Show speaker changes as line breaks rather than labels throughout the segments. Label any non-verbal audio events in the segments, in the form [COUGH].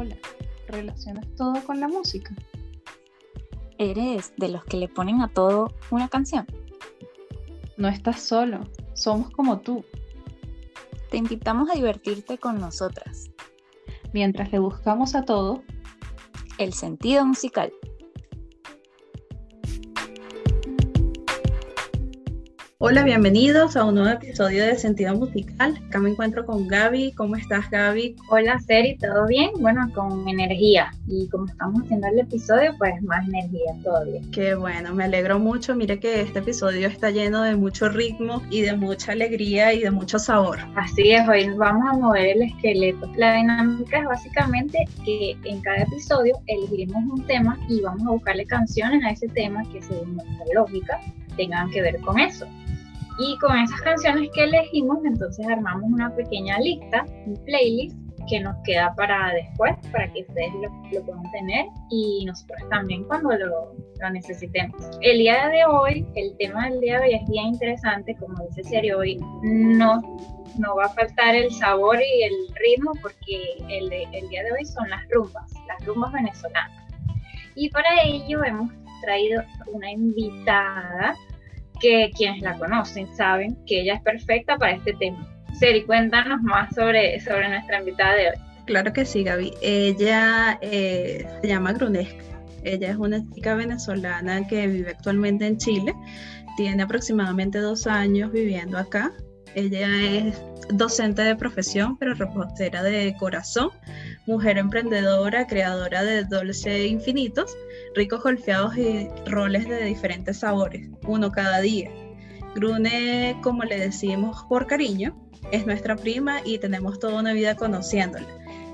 Hola, ¿relacionas todo con la música?
¿Eres de los que le ponen a todo una canción?
No estás solo, somos como tú.
Te invitamos a divertirte con nosotras.
Mientras le buscamos a todo
el sentido musical.
Hola, bienvenidos a un nuevo episodio de Sentido Musical. Acá me encuentro con Gaby. ¿Cómo estás, Gaby?
Hola, Seri, ¿todo bien? Bueno, con energía. Y como estamos haciendo el episodio, pues más energía todavía.
Qué bueno, me alegro mucho. Mire que este episodio está lleno de mucho ritmo y de mucha alegría y de mucho sabor.
Así es, hoy vamos a mover el esqueleto. La dinámica es básicamente que en cada episodio elegiremos un tema y vamos a buscarle canciones a ese tema que según nuestra lógica tengan que ver con eso. Y con esas canciones que elegimos, entonces armamos una pequeña lista, un playlist que nos queda para después, para que ustedes lo, puedan tener y nosotros también cuando lo, lo, necesitemos. El día de hoy, el tema del día de hoy es bien interesante, como dice Serio, hoy no, no va a faltar el sabor y el ritmo porque el, el día de hoy son las rumbas, las rumbas venezolanas. Y para ello hemos traído una invitada que quienes la conocen saben que ella es perfecta para este tema. Seri, cuéntanos más sobre, sobre nuestra invitada de hoy.
Claro que sí, Gaby. Ella eh, se llama Grunesca. Ella es una chica venezolana que vive actualmente en Chile. Tiene aproximadamente dos años viviendo acá. Ella es docente de profesión, pero repostera de corazón, mujer emprendedora, creadora de Dolce Infinitos ricos golfeados y roles de diferentes sabores, uno cada día. Grune, como le decimos por cariño, es nuestra prima y tenemos toda una vida conociéndola.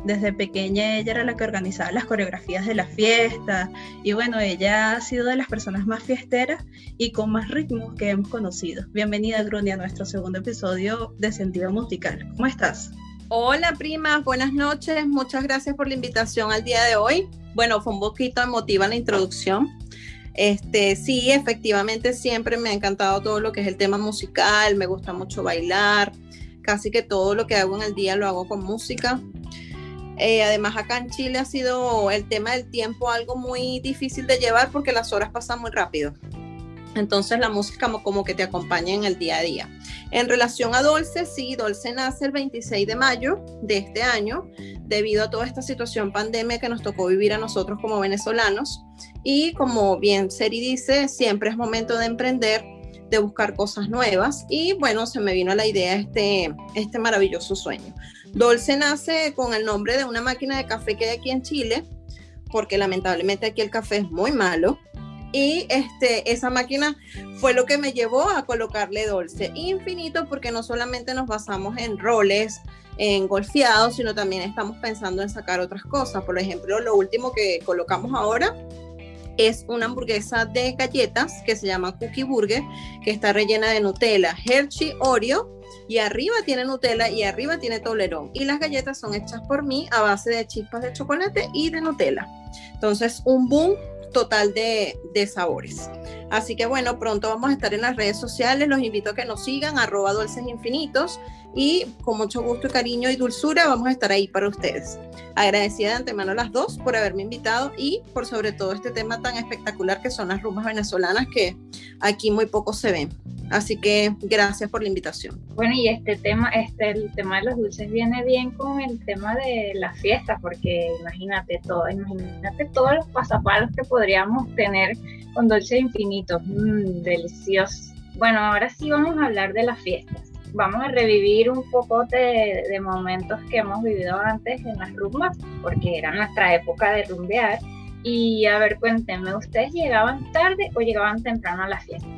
Desde pequeña ella era la que organizaba las coreografías de la fiesta y bueno, ella ha sido de las personas más fiesteras y con más ritmos que hemos conocido. Bienvenida Grune a nuestro segundo episodio de Sentido Musical. ¿Cómo estás?
Hola prima, buenas noches. Muchas gracias por la invitación al día de hoy. Bueno, fue un poquito emotiva la introducción. Este, sí, efectivamente siempre me ha encantado todo lo que es el tema musical, me gusta mucho bailar, casi que todo lo que hago en el día lo hago con música. Eh, además acá en Chile ha sido el tema del tiempo algo muy difícil de llevar porque las horas pasan muy rápido. Entonces la música como, que te acompaña en el día a día. En relación a Dolce, sí, Dolce nace el 26 de mayo de este año, debido a toda esta situación pandemia que nos tocó vivir a nosotros como venezolanos. Y como bien Seri dice, siempre es momento de emprender, de buscar cosas nuevas. Y bueno, se me vino a la idea este, este maravilloso sueño. Dolce nace con el nombre de una máquina de café que hay aquí en Chile, porque lamentablemente aquí el café es muy malo. Y este, esa máquina fue lo que me llevó a colocarle Dolce Infinito, porque no solamente nos basamos en roles, en golfeados, sino también estamos pensando en sacar otras cosas. Por ejemplo, lo último que colocamos ahora es una hamburguesa de galletas que se llama Cookie Burger, que está rellena de Nutella, Hershey, Oreo, y arriba tiene Nutella y arriba tiene Toblerón. Y las galletas son hechas por mí a base de chispas de chocolate y de Nutella. Entonces, un boom total de, sabores. Así que bueno, pronto vamos a estar en las redes sociales. Los invito a que nos sigan, arroba dulces infinitos. Y con mucho gusto cariño y dulzura vamos a estar ahí para ustedes. Agradecida de antemano a las dos por haberme invitado y por sobre todo este tema tan espectacular que son las rumbas venezolanas que aquí muy poco se ven. Así que gracias por la invitación.
Bueno, y este tema, este, el tema de los dulces viene bien con el tema de las fiestas, porque imagínate todo, imagínate todos los pasapalos que podríamos tener con dulces infinitos, mmm, deliciosos. Bueno, ahora sí vamos a hablar de las fiestas. Vamos a revivir un poco de, de momentos que hemos vivido antes en las rumbas, porque era nuestra época de rumbear. Y a ver, cuéntenme, ¿ustedes llegaban tarde o llegaban temprano a las fiestas?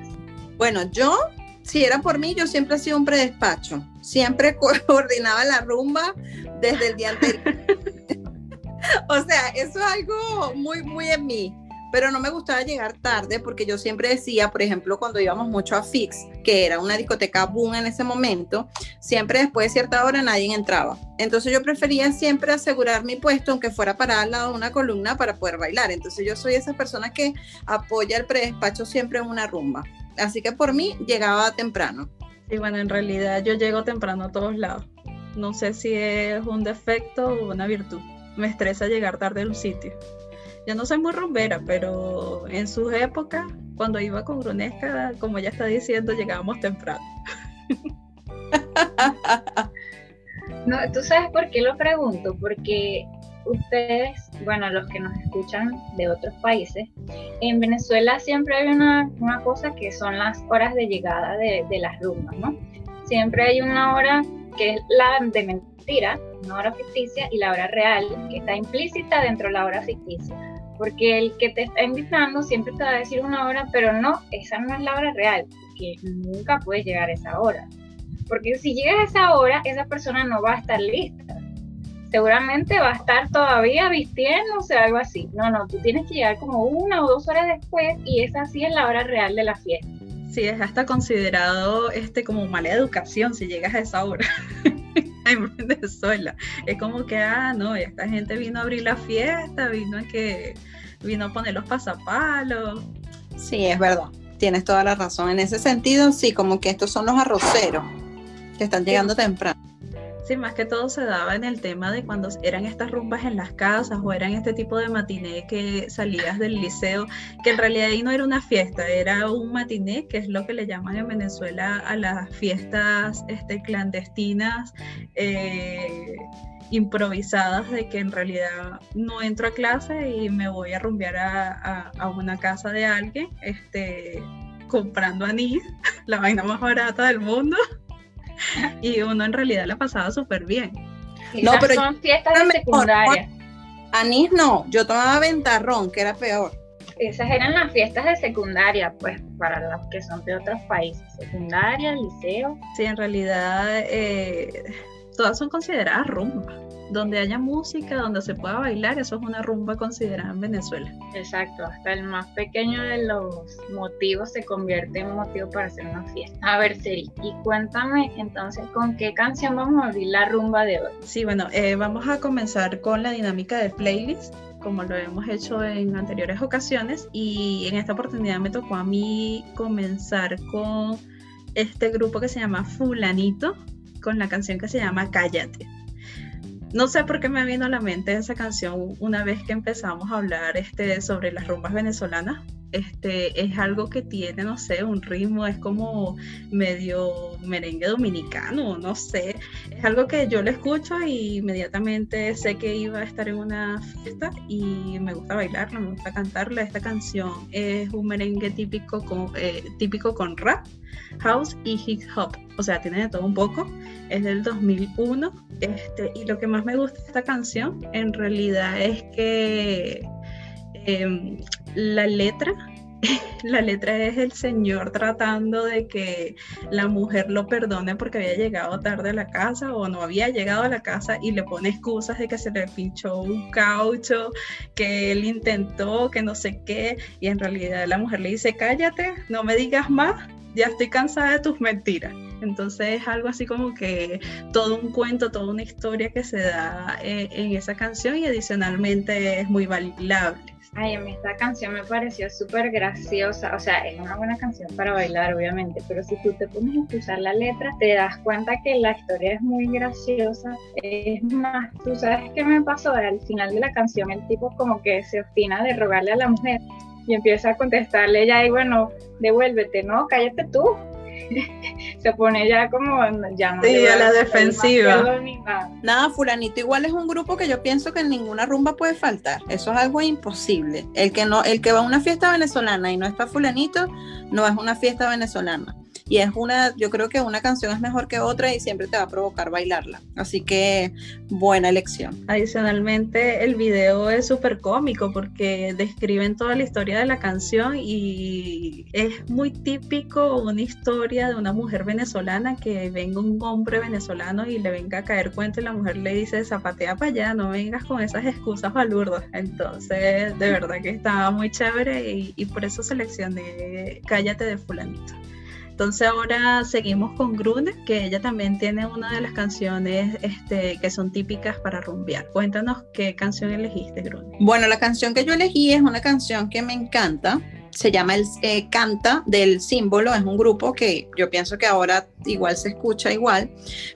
Bueno, yo, si era por mí, yo siempre he sido un predespacho. Siempre [LAUGHS] coordinaba la rumba desde el día anterior. [LAUGHS] o sea, eso es algo muy, muy en mí. Pero no me gustaba llegar tarde porque yo siempre decía, por ejemplo, cuando íbamos mucho a Fix, que era una discoteca boom en ese momento, siempre después de cierta hora nadie entraba. Entonces yo prefería siempre asegurar mi puesto, aunque fuera para al lado de una columna para poder bailar. Entonces yo soy esa persona que apoya el predespacho siempre en una rumba. Así que por mí llegaba temprano.
Sí, bueno, en realidad yo llego temprano a todos lados. No sé si es un defecto o una virtud. me estresa llegar tarde a un sitio. Yo no soy muy rumbera, pero en sus épocas, cuando iba con Grunesca, como ya está diciendo, llegábamos temprano. [LAUGHS]
no, tú sabes por qué lo pregunto, porque ustedes, bueno, los que nos escuchan de otros países, en Venezuela siempre hay una, cosa que son las horas de llegada de, de las rumbas, ¿no? Siempre hay una hora que es la de mentira, una hora ficticia, y la hora real, que está implícita dentro de la hora ficticia. Porque el que te está invitando siempre te va a decir una hora, pero no, esa no es la hora real, que nunca puedes llegar a esa hora. Porque si llegas a esa hora, esa persona no va a estar lista. Seguramente va a estar todavía vistiéndose o algo así. No, no, tú tienes que llegar como una o dos horas después y esa sí es la hora real de la fiesta.
Sí, es hasta considerado este como mala educación si llegas a esa hora en Venezuela. Es como que, ah, no, esta gente vino a abrir la fiesta, vino a que vino a poner los pasapalos.
Sí, es verdad. Tienes toda la razón. En ese sentido, sí, como que estos son los arroceros que están llegando temprano.
Sí, más que todo se daba en el tema de cuando eran estas rumbas en las casas o eran este tipo de matiné que salías del liceo, que en realidad ahí no era una fiesta, era un matiné, que es lo que le llaman en Venezuela a las fiestas este, clandestinas. Eh, improvisadas de que en realidad no entro a clase y me voy a rumbear a, a una casa de alguien este, comprando anís, [LAUGHS] la vaina más barata del mundo [LAUGHS] y uno en realidad la pasaba súper bien.
no, pero son fiestas de secundaria.
Anís no, yo tomaba ventarrón, que era peor.
Esas eran las fiestas de secundaria, pues, para los que son de otros países. Secundaria, liceo.
Sí, en realidad eh, todas son consideradas rumbas donde haya música, donde se pueda bailar, eso es una rumba considerada en Venezuela.
Exacto, hasta el más pequeño de los motivos se convierte en motivo para hacer una fiesta. A ver, Seri, y cuéntame entonces con qué canción vamos a abrir la rumba de hoy.
Sí, bueno, eh, vamos a comenzar con la dinámica de playlist como lo hemos hecho en anteriores ocasiones y en esta oportunidad me tocó a mí comenzar con este grupo que se llama Fulanito con la canción que se llama Cállate. No sé por qué me vino a la mente esa canción una vez que empezamos a hablar este, sobre las rumbas venezolanas. Este, es algo que tiene, no sé, un ritmo, es como medio merengue dominicano, no sé. Es algo que yo lo escucho y inmediatamente sé que iba a estar en una fiesta y me gusta bailarla, me gusta cantarla. Esta canción es un merengue típico con, eh, típico con rap house y hip hop, o sea, tiene de todo un poco, es del 2001, este, y lo que más me gusta de esta canción en realidad es que em, la letra [LAUGHS] la letra es el señor tratando de que la mujer lo perdone porque había llegado tarde a la casa o no había llegado a la casa y le pone excusas de que se le pinchó un caucho, que él intentó, que no sé qué, y en realidad la mujer le dice, cállate, no me digas más, ya estoy cansada de tus mentiras. Entonces es algo así como que todo un cuento, toda una historia que se da eh, en esa canción y adicionalmente es muy bailable.
Ay, a mí esta canción me pareció súper graciosa, o sea, es una buena canción para bailar, obviamente, pero si tú te pones a escuchar la letra, te das cuenta que la historia es muy graciosa. Es más, tú sabes qué me pasó al final de la canción, el tipo como que se obstina de rogarle a la mujer y empieza a contestarle ya y bueno, devuélvete, no, cállate tú. [LAUGHS] se pone ya como
ya sí, a la defensiva.
Nada, fulanito igual es un grupo que yo pienso que en ninguna rumba puede faltar. Eso es algo imposible. El que no, el que va a una fiesta venezolana y no está fulanito, no es una fiesta venezolana y es una, yo creo que una canción es mejor que otra y siempre te va a provocar bailarla. Así que buena elección.
Adicionalmente, el video es súper cómico porque describen toda la historia de la canción y es muy típico una historia de una mujer venezolana que venga un hombre venezolano y le venga a caer cuento y la mujer le dice zapatea para allá, no vengas con esas excusas balurdas. Entonces, de verdad que estaba muy chévere y, y por eso seleccioné Cállate de fulanito. Entonces ahora seguimos con Grune, que ella también tiene una de las canciones este, que son típicas para rumbear. Cuéntanos qué canción elegiste, Grune.
Bueno, la canción que yo elegí es una canción que me encanta. Se llama el eh, Canta del Símbolo, es un grupo que yo pienso que ahora igual se escucha igual,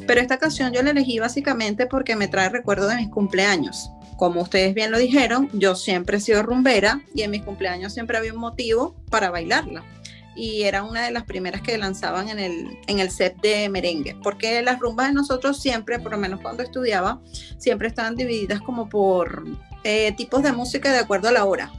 pero esta canción yo la elegí básicamente porque me trae recuerdo de mis cumpleaños como ustedes bien lo dijeron, yo siempre he sido rumbera y en mis cumpleaños siempre había un motivo para bailarla. Y era una de las primeras que lanzaban en el, en el set de merengue, porque las rumbas de nosotros siempre, por lo menos cuando estudiaba, siempre estaban divididas como por eh, tipos de música de acuerdo a la hora.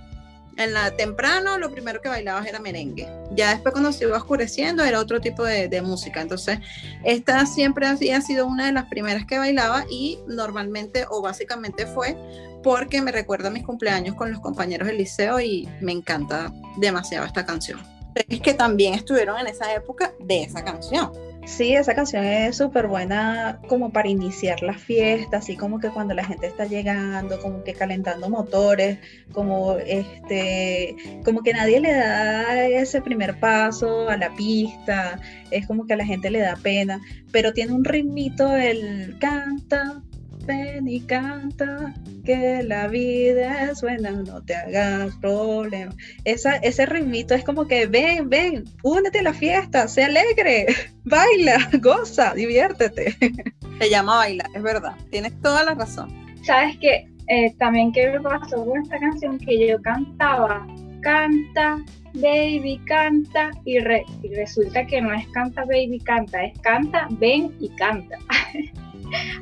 En la temprano lo primero que bailabas era merengue. Ya después cuando se iba oscureciendo era otro tipo de, de música. Entonces, esta siempre había sido una de las primeras que bailaba y normalmente o básicamente fue porque me recuerda a mis cumpleaños con los compañeros del liceo y me encanta demasiado esta canción. Es que también estuvieron en esa época de esa canción.
Sí, esa canción es súper buena como para iniciar la fiesta, así como que cuando la gente está llegando, como que calentando motores, como este, como que nadie le da ese primer paso a la pista, es como que a la gente le da pena, pero tiene un ritmito el canta, ven y canta, que la vida es buena, no te hagas problema. Esa, ese ritmito es como que ven, ven, únete a la fiesta, sé alegre, [LAUGHS] baila, [LAUGHS] goza, diviértete. [LAUGHS]
Se llama bailar, es verdad, tienes toda la razón.
¿Sabes qué? Eh, también qué me pasó con esta canción que yo cantaba, canta, baby, canta, y, re- y resulta que no es canta, baby, canta, es canta, ven y canta.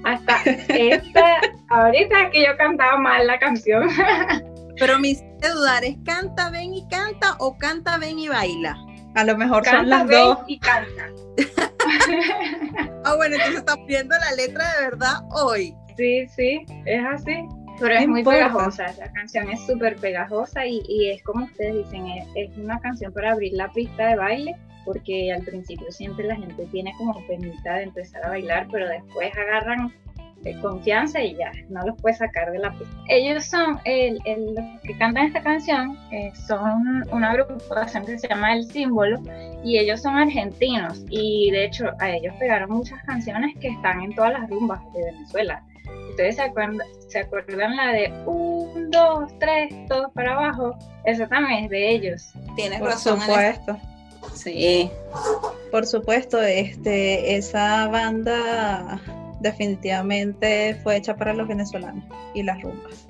Hasta esta, ahorita que yo cantaba mal la canción.
Pero me hiciste dudar, ¿es canta, ven y canta o canta, ven y baila?
A lo mejor son
Canta,
las
ven
dos.
y canta.
Ah, bueno, entonces estamos viendo la letra de verdad hoy.
Sí, sí, es así. Pero es muy
importa.
pegajosa, la canción es súper pegajosa y, y es como ustedes dicen, es, es una canción para abrir la pista de baile, porque al principio siempre la gente tiene como penita de empezar a bailar, pero después agarran eh, confianza y ya, no los puede sacar de la pista. Ellos son, el, el- los que cantan esta canción, eh, son una agrupación que se llama El Símbolo y ellos son argentinos y de hecho a ellos pegaron muchas canciones que están en todas las rumbas de Venezuela. ¿Ustedes se acuerdan, se acuerdan la de un, dos, tres, todos para abajo? Esa también es de ellos.
Tienes
Por
razón.
supuesto.
Sí.
Por supuesto, este, esa banda definitivamente fue hecha para los venezolanos y las rumbas.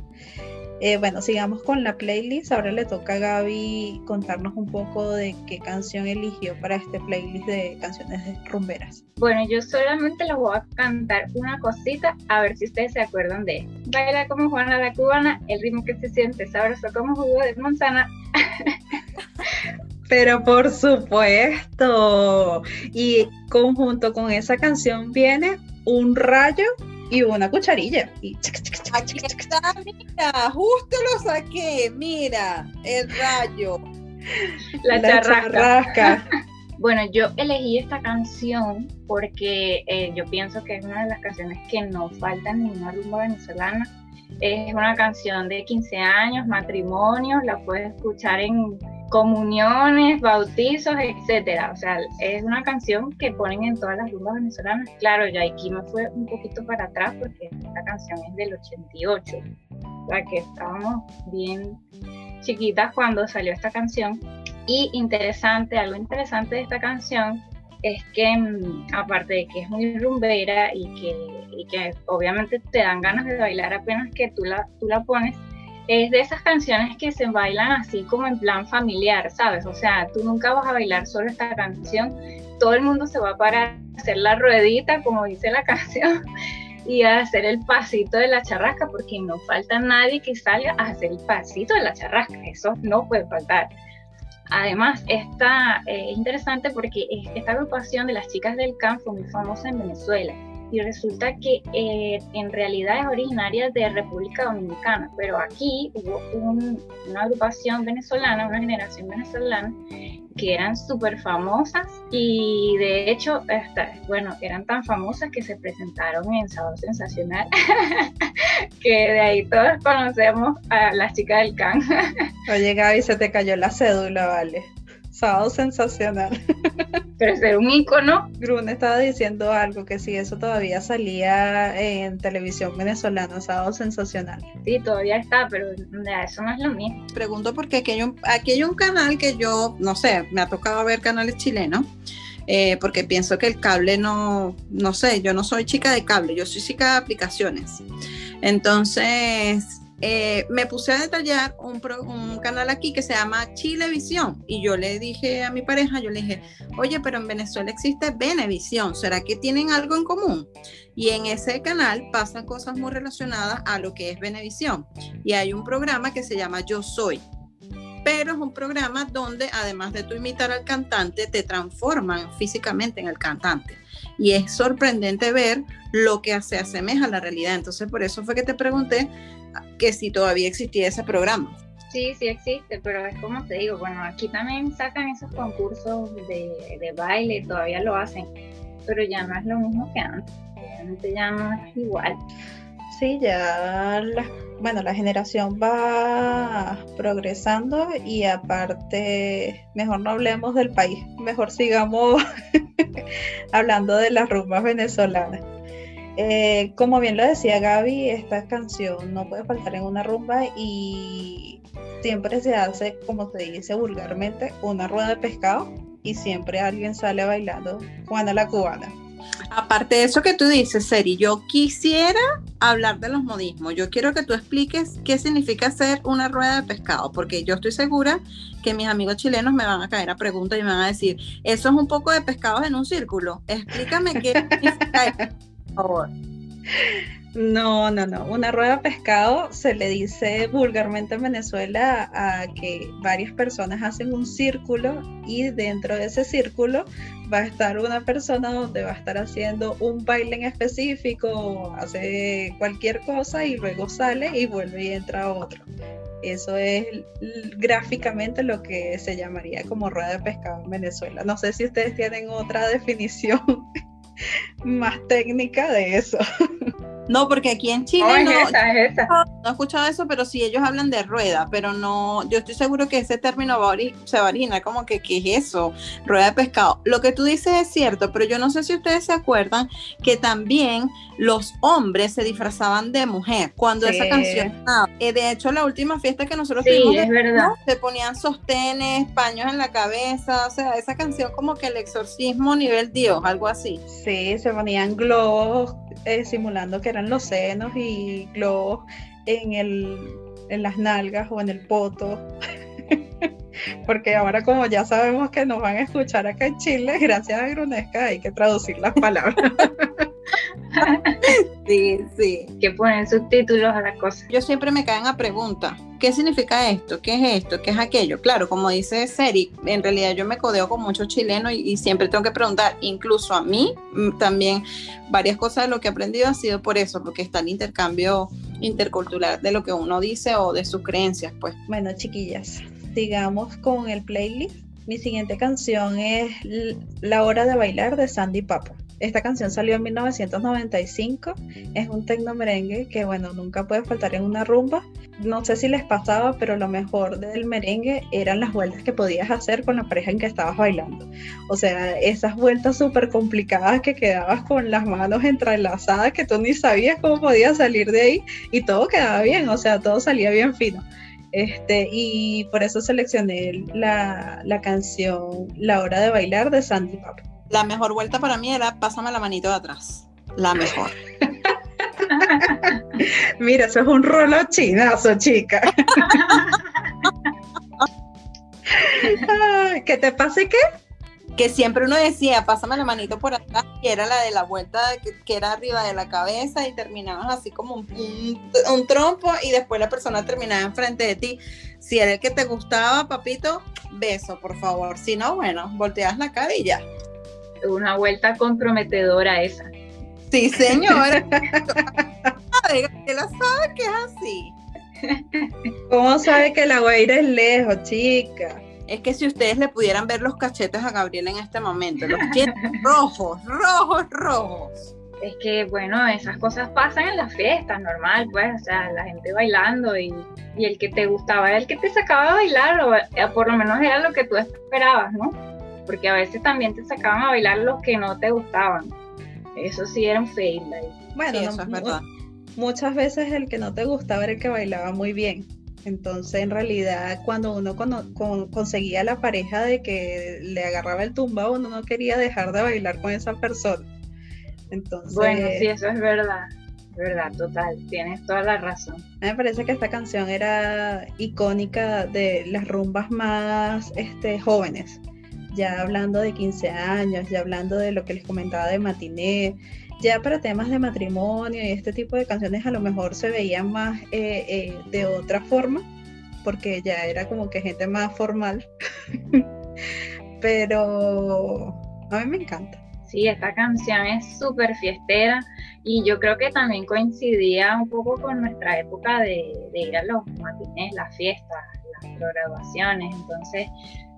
Eh, bueno, sigamos con la playlist. Ahora le toca a Gaby contarnos un poco de qué canción eligió para este playlist de canciones de rumberas.
Bueno, yo solamente les voy a cantar una cosita, a ver si ustedes se acuerdan de. Baila como Juana la cubana, el ritmo que se siente sabroso como jugo de manzana. [LAUGHS]
Pero por supuesto, y conjunto con esa canción viene un rayo y una cucharilla. Y chic, chic, chic,
Aquí
chic, chic,
está, mira, justo lo saqué, mira, el rayo.
La,
la
charrasca.
charrasca. [LAUGHS]
Bueno, yo elegí esta canción porque eh, yo pienso que es una de las canciones que no faltan en una rumba venezolana. Es una canción de 15 años, matrimonios, la puedes escuchar en comuniones, bautizos, etcétera. O sea, es una canción que ponen en todas las rumbas venezolanas. Claro, ya aquí me fue un poquito para atrás porque esta canción es del 88. O sea, que estábamos bien chiquitas cuando salió esta canción. Y interesante, algo interesante de esta canción es que mm, aparte de que es muy rumbera y que, y que obviamente te dan ganas de bailar apenas que tú la, tú la pones, es de esas canciones que se bailan así como en plan familiar, ¿sabes? O sea, tú nunca vas a bailar solo esta canción, todo el mundo se va a parar a hacer la ruedita, como dice la [LAUGHS] canción, y a hacer el pasito de la charrasca, porque no falta nadie que salga a hacer el pasito de la charrasca, eso no puede faltar. Además, esta eh, es interesante porque es- esta agrupación de las chicas del CAN fue muy famosa en Venezuela y resulta que eh, en realidad es originaria de República Dominicana, pero aquí hubo un- una agrupación venezolana, una generación venezolana que eran súper famosas y de hecho, hasta, bueno, eran tan famosas que se presentaron en Sábado Sensacional, [LAUGHS] que de ahí todos conocemos a las chicas del CAN.
Oye, Gaby, se te cayó la cédula, vale. Sábado sensacional. [LAUGHS]
pero ser un ícono
Grun estaba diciendo algo que si eso todavía salía en televisión venezolana, sábado sensacional.
Sí, todavía está, pero ya, eso no es lo mismo.
Pregunto porque aquí hay, un, aquí hay un canal que yo, no sé, me ha tocado ver canales chilenos, eh, porque pienso que el cable no, no sé, yo no soy chica de cable, yo soy chica de aplicaciones. Entonces, eh, me puse a detallar un, canal aquí que se llama Chilevisión y yo le dije a mi pareja, yo le dije, oye, pero en Venezuela existe Venevisión, ¿será que tienen algo en común? Y en ese canal pasan cosas muy relacionadas a lo que es Venevisión. Y hay un programa que se llama Yo Soy pero es un programa donde además de tú imitar al cantante, te transforman físicamente en el cantante. Y es sorprendente ver lo que se asemeja a la realidad. Entonces, por eso fue que te pregunté que si todavía existía ese programa.
Sí, sí existe, pero es como te digo, bueno, aquí también sacan esos concursos de, de baile, todavía lo hacen, pero ya no es lo mismo que antes, ya no es igual.
Sí, ya la, bueno, la generación va progresando y aparte, mejor no hablemos del país, mejor sigamos [LAUGHS] hablando de las rumbas venezolanas. Eh, como bien lo decía Gaby, esta canción no puede faltar en una rumba y siempre se hace, como se dice vulgarmente, una rueda de pescado y siempre alguien sale bailando Juana la cubana.
Aparte de eso que tú dices, Seri, yo quisiera hablar de los modismos. Yo quiero que tú expliques qué significa hacer una rueda de pescado, porque yo estoy segura que mis amigos chilenos me van a caer a preguntas y me van a decir, eso es un poco de pescados en un círculo. Explícame qué [LAUGHS] significa favor.
No, no, no. Una rueda de pescado se le dice vulgarmente en Venezuela a que varias personas hacen un círculo y dentro de ese círculo va a estar una persona donde va a estar haciendo un baile en específico, hace cualquier cosa y luego sale y vuelve y entra otro. Eso es gráficamente lo que se llamaría como rueda de pescado en Venezuela. No sé si ustedes tienen otra [LAUGHS] definición más técnica de eso. [LAUGHS]
No, porque aquí en Chile no, no, he escuchado eso, pero sí ellos hablan de rueda, pero no, yo estoy seguro que ese término va se varina, como que, ¿qué es eso? Rueda de pescado. Lo que tú dices es cierto, pero yo no sé si ustedes se acuerdan que también los hombres se disfrazaban de mujer cuando esa canción. Eh, de hecho, la última fiesta que nosotros
tuvimos, es verdad.
se ponían sostenes, paños en la cabeza, o sea, esa canción como que el exorcismo nivel Dios, algo así.
Sí, se ponían globos eh, simulando que eran los senos y globos en, el, en las nalgas o en el poto. [LAUGHS] Porque ahora como ya sabemos que nos van a escuchar acá en Chile, gracias a Grunesca hay que traducir las palabras. [LAUGHS]
sí, sí.
Que ponen subtítulos a la cosa.
Yo siempre me caen a pregunta, ¿qué significa esto? ¿Qué es esto? ¿Qué es aquello? Claro, como dice Seri, en realidad yo me codeo con muchos chilenos y, siempre tengo que preguntar, incluso a mí mm, también varias cosas de lo que he aprendido ha sido por eso, porque está el intercambio intercultural de lo que uno dice o de sus creencias, pues.
Bueno, chiquillas, sigamos con el playlist. Mi siguiente canción es La hora de bailar de Sandy Papo. Esta canción salió en 1995, es un tecno merengue que bueno, nunca puede faltar en una rumba. No sé si les pasaba, pero lo mejor del merengue eran las vueltas que podías hacer con la pareja en que estabas bailando. O sea, esas vueltas súper complicadas que quedabas con las manos entrelazadas que tú ni sabías cómo podías salir de ahí y todo quedaba bien, o sea, todo salía bien fino. Este, y por eso seleccioné la, la canción La hora de bailar de Sandy Papa.
La mejor vuelta para mí era pásame la manito de atrás. La mejor. [LAUGHS]
Mira, eso es un rolo chinazo, chica. [LAUGHS] ¿Qué te pasa y qué?
Que siempre uno decía, pásame la manito por atrás, y era la de la vuelta que, era arriba de la cabeza y terminabas así como un, un, trompo y después la persona terminaba enfrente de ti. Si era el que te gustaba, papito, beso, por favor. Si no, bueno, volteas la cara y ya
una vuelta comprometedora esa.
Sí, señora. [LAUGHS] que la sabe que es así.
¿Cómo sabe que la Guaira es lejos, chica?
Es que si ustedes le pudieran ver los cachetes a Gabriel en este momento, los [LAUGHS] rojos, rojos, rojos.
Es que, bueno, esas cosas pasan en las fiestas, normal, pues, o sea, la gente bailando y, y el que te gustaba era el que te sacaba a bailar, o eh, por lo menos era lo que tú esperabas, ¿no? Porque a veces también te sacaban a bailar los que no te gustaban. Eso sí era un fail.
Bueno, eso es verdad. Muchas veces el que no te gustaba era el que bailaba muy bien. Entonces, en realidad, cuando uno conseguía la pareja de que le agarraba el tumba, uno no quería dejar de bailar con esa persona. Entonces,
bueno, sí, eso es verdad. verdad, total, tienes toda la razón.
Me parece que esta canción era icónica de las rumbas más este, jóvenes, ya hablando de 15 años, ya hablando de lo que les comentaba de matiné, ya para temas de matrimonio y este tipo de canciones a lo mejor se veían más eh, eh, de otra forma, porque ya era como que gente más formal, [LAUGHS] pero a mí me encanta.
Sí, esta canción es súper fiestera y yo creo que también coincidía un poco con nuestra época de, ir a los matinés, las fiestas, las graduaciones. Entonces,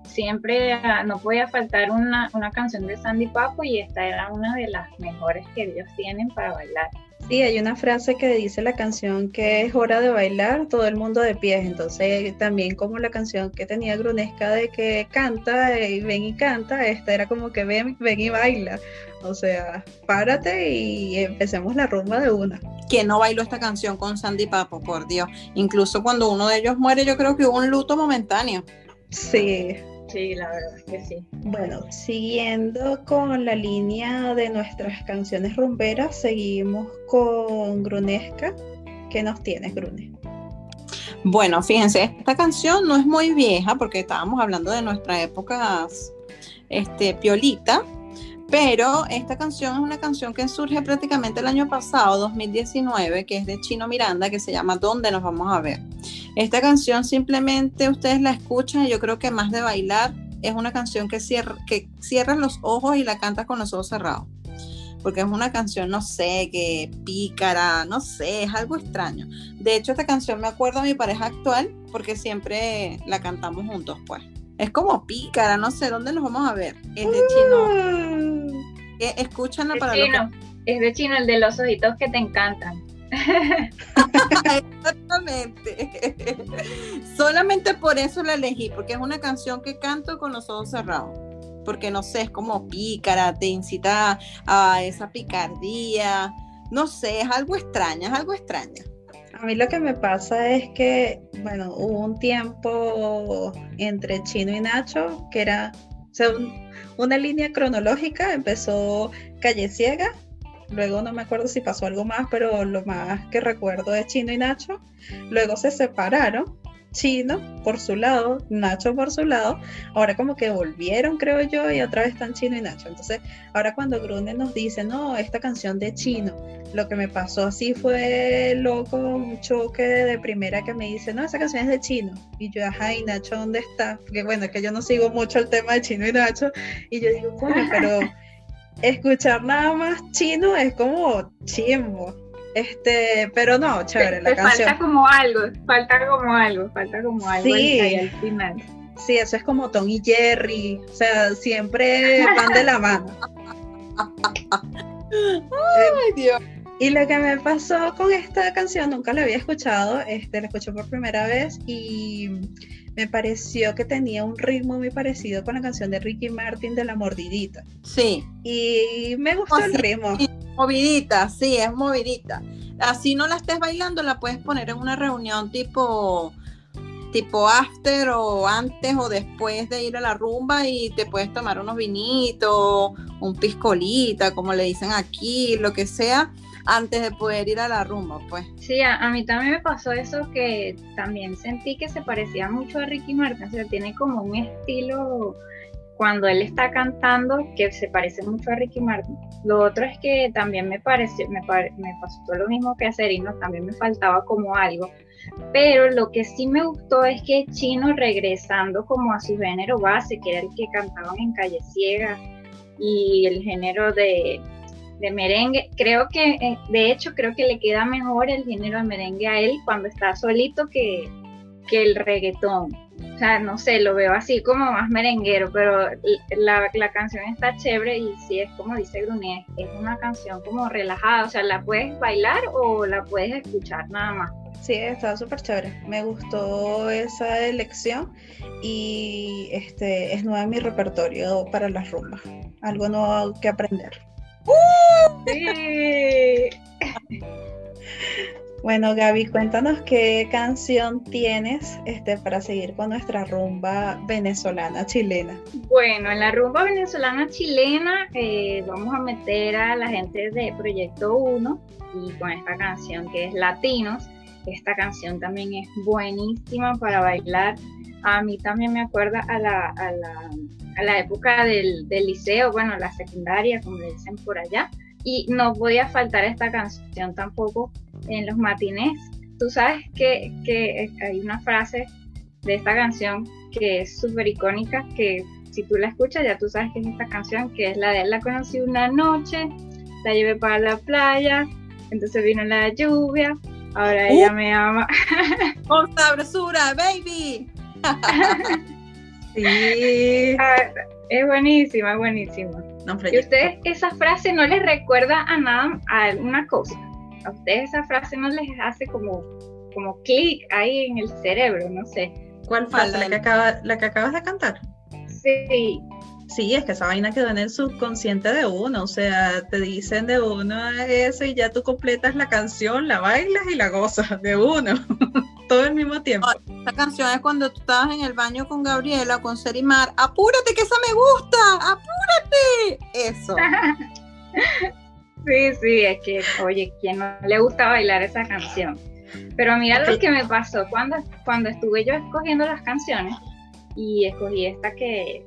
siempre ah, no podía faltar una, una canción de Sandy Papo y esta era una de las mejores que ellos tienen para bailar.
Sí, hay una frase que dice la canción que es hora de bailar, todo el mundo de pies. Entonces, también como la canción que tenía Grunesca de que canta y ven y canta, esta era como que ven, ven y baila. O sea, párate y empecemos la rumba de una.
¿Quién no bailó esta canción con Sandy Papo? Por Dios. Incluso cuando uno de ellos muere, yo creo que hubo un luto momentáneo.
Sí,
Sí, la verdad es que sí.
Bueno, siguiendo con la línea de nuestras canciones rumberas, seguimos con Grunesca. ¿Qué nos tienes, Grune?
Bueno, fíjense, esta canción no es muy vieja porque estábamos hablando de nuestra época este, piolita, pero esta canción es una canción que surge prácticamente el año pasado, 2019, que es de Chino Miranda, que se llama ¿Dónde nos vamos a ver? Esta canción simplemente ustedes la escuchan y yo creo que más de bailar es una canción que, cierra, que cierras los ojos y la cantas con los ojos cerrados. Porque es una canción, no sé, que pícara, no sé, es algo extraño. De hecho, esta canción me acuerdo a mi pareja actual porque siempre la cantamos juntos, pues. Es como pícara, no sé, ¿dónde nos vamos a ver? Es de chino. Mm. Escúchanla para
chino. Es de chino, el de los ojitos que te encantan. [LAUGHS]
Exactamente. [LAUGHS] Solamente por eso la elegí, porque es una canción que canto con los ojos cerrados. Porque no sé, es como pícara, te incita a esa picardía. No sé, es algo extraño, es algo extraño.
A mí lo que me pasa es que, bueno, hubo un tiempo entre Chino y Nacho que era una línea cronológica. Empezó Calle Ciega, luego no me acuerdo si pasó algo más, pero lo más que recuerdo es Chino y Nacho. Luego se separaron Chino por su lado, Nacho por su lado, ahora como que volvieron, creo yo, y otra vez están Chino y Nacho. Entonces, ahora cuando Grune nos dice, no, esta canción de Chino, lo que me pasó así fue loco, un choque de primera que me dice, no, esa canción es de Chino. Y yo, ajá, ¿y Nacho dónde está? Porque bueno, es que yo no sigo mucho el tema de Chino y Nacho. Y yo digo, coño, pero [LAUGHS] escuchar nada más chino es como chimbo. Este, pero no, chévere, la canción.
Falta como algo, falta como algo, falta como algo sí. al final.
Sí, eso es como Tom y Jerry, o sea, siempre van de la mano.
Ay, Dios.
Y lo que me pasó con esta canción, nunca la había escuchado, este, la escuché por primera vez y me pareció que tenía un ritmo muy parecido con la canción de Ricky Martin de La Mordidita.
Sí.
Y me gustó el ritmo.
Movidita, sí, es movidita. Así no la estés bailando, la puedes poner en una reunión tipo tipo after o antes o después de ir a la rumba y te puedes tomar unos vinitos, un piscolita, como le dicen aquí, lo que sea, antes de poder ir a la rumba, pues.
Sí, a, mí también me pasó eso que también sentí que se parecía mucho a Ricky Martin, o sea, tiene como un estilo cuando él está cantando que se parece mucho a Ricky Martin. Lo otro es que también me pareció, me, me pasó lo mismo que a Serino, también me faltaba como algo. Pero lo que sí me gustó es que Chino regresando como a su género base, que era el que cantaban en Calle Ciega, y el género de, de merengue. Creo que, eh, de hecho, creo que le queda mejor el género de merengue a él cuando está solito que, que el reggaetón. O sea, no sé, lo veo así como más merenguero, pero la, la canción está chévere y sí es como dice Grunet, es una canción como relajada, o sea, la puedes bailar o la puedes escuchar nada más.
Sí, estaba súper chévere. Me gustó esa elección y este es nueva mi repertorio para las rumbas. Algo nuevo que aprender. [LAUGHS]
Sí.
Bueno, Gaby, cuéntanos qué canción tienes este, para seguir con nuestra rumba venezolana chilena.
Bueno, en la rumba venezolana chilena eh, vamos a meter a la gente de Proyecto 1 y con esta canción que es Latinos. Esta canción también es buenísima para bailar. A mí también me acuerda a la, a la, a la época del, del liceo, bueno, la secundaria, como dicen por allá y no podía faltar esta canción tampoco en los matines. Tú sabes que, que hay una frase de esta canción que es súper icónica, que si tú la escuchas ya tú sabes que es esta canción, que es la de La conocí una noche, la llevé para la playa, entonces vino la lluvia, ahora ella uh. me ama. [LAUGHS]
¡Con sabrosura, baby! [LAUGHS]
sí. Ah, es buenísima, es buenísima. y a ustedes esa frase no les recuerda a nada, a alguna cosa. A ustedes esa frase no les hace como, como clic ahí en el cerebro, no sé.
¿Cuál frase? ¿La que, acaba, ¿La que acabas de cantar?
Sí.
Sí, es que esa vaina quedó en el subconsciente de uno, o sea, te dicen de uno eso y ya tú completas la canción, la bailas y la gozas de uno, [LAUGHS] todo al mismo tiempo.
Esta canción es cuando tú estabas en el baño con Gabriela, con Serimar, apúrate que esa me gusta, apúrate, eso. [LAUGHS]
sí, sí, es que, oye, ¿quién no le gusta bailar esa canción? Pero mira lo que me pasó cuando, cuando estuve yo escogiendo las canciones y escogí esta que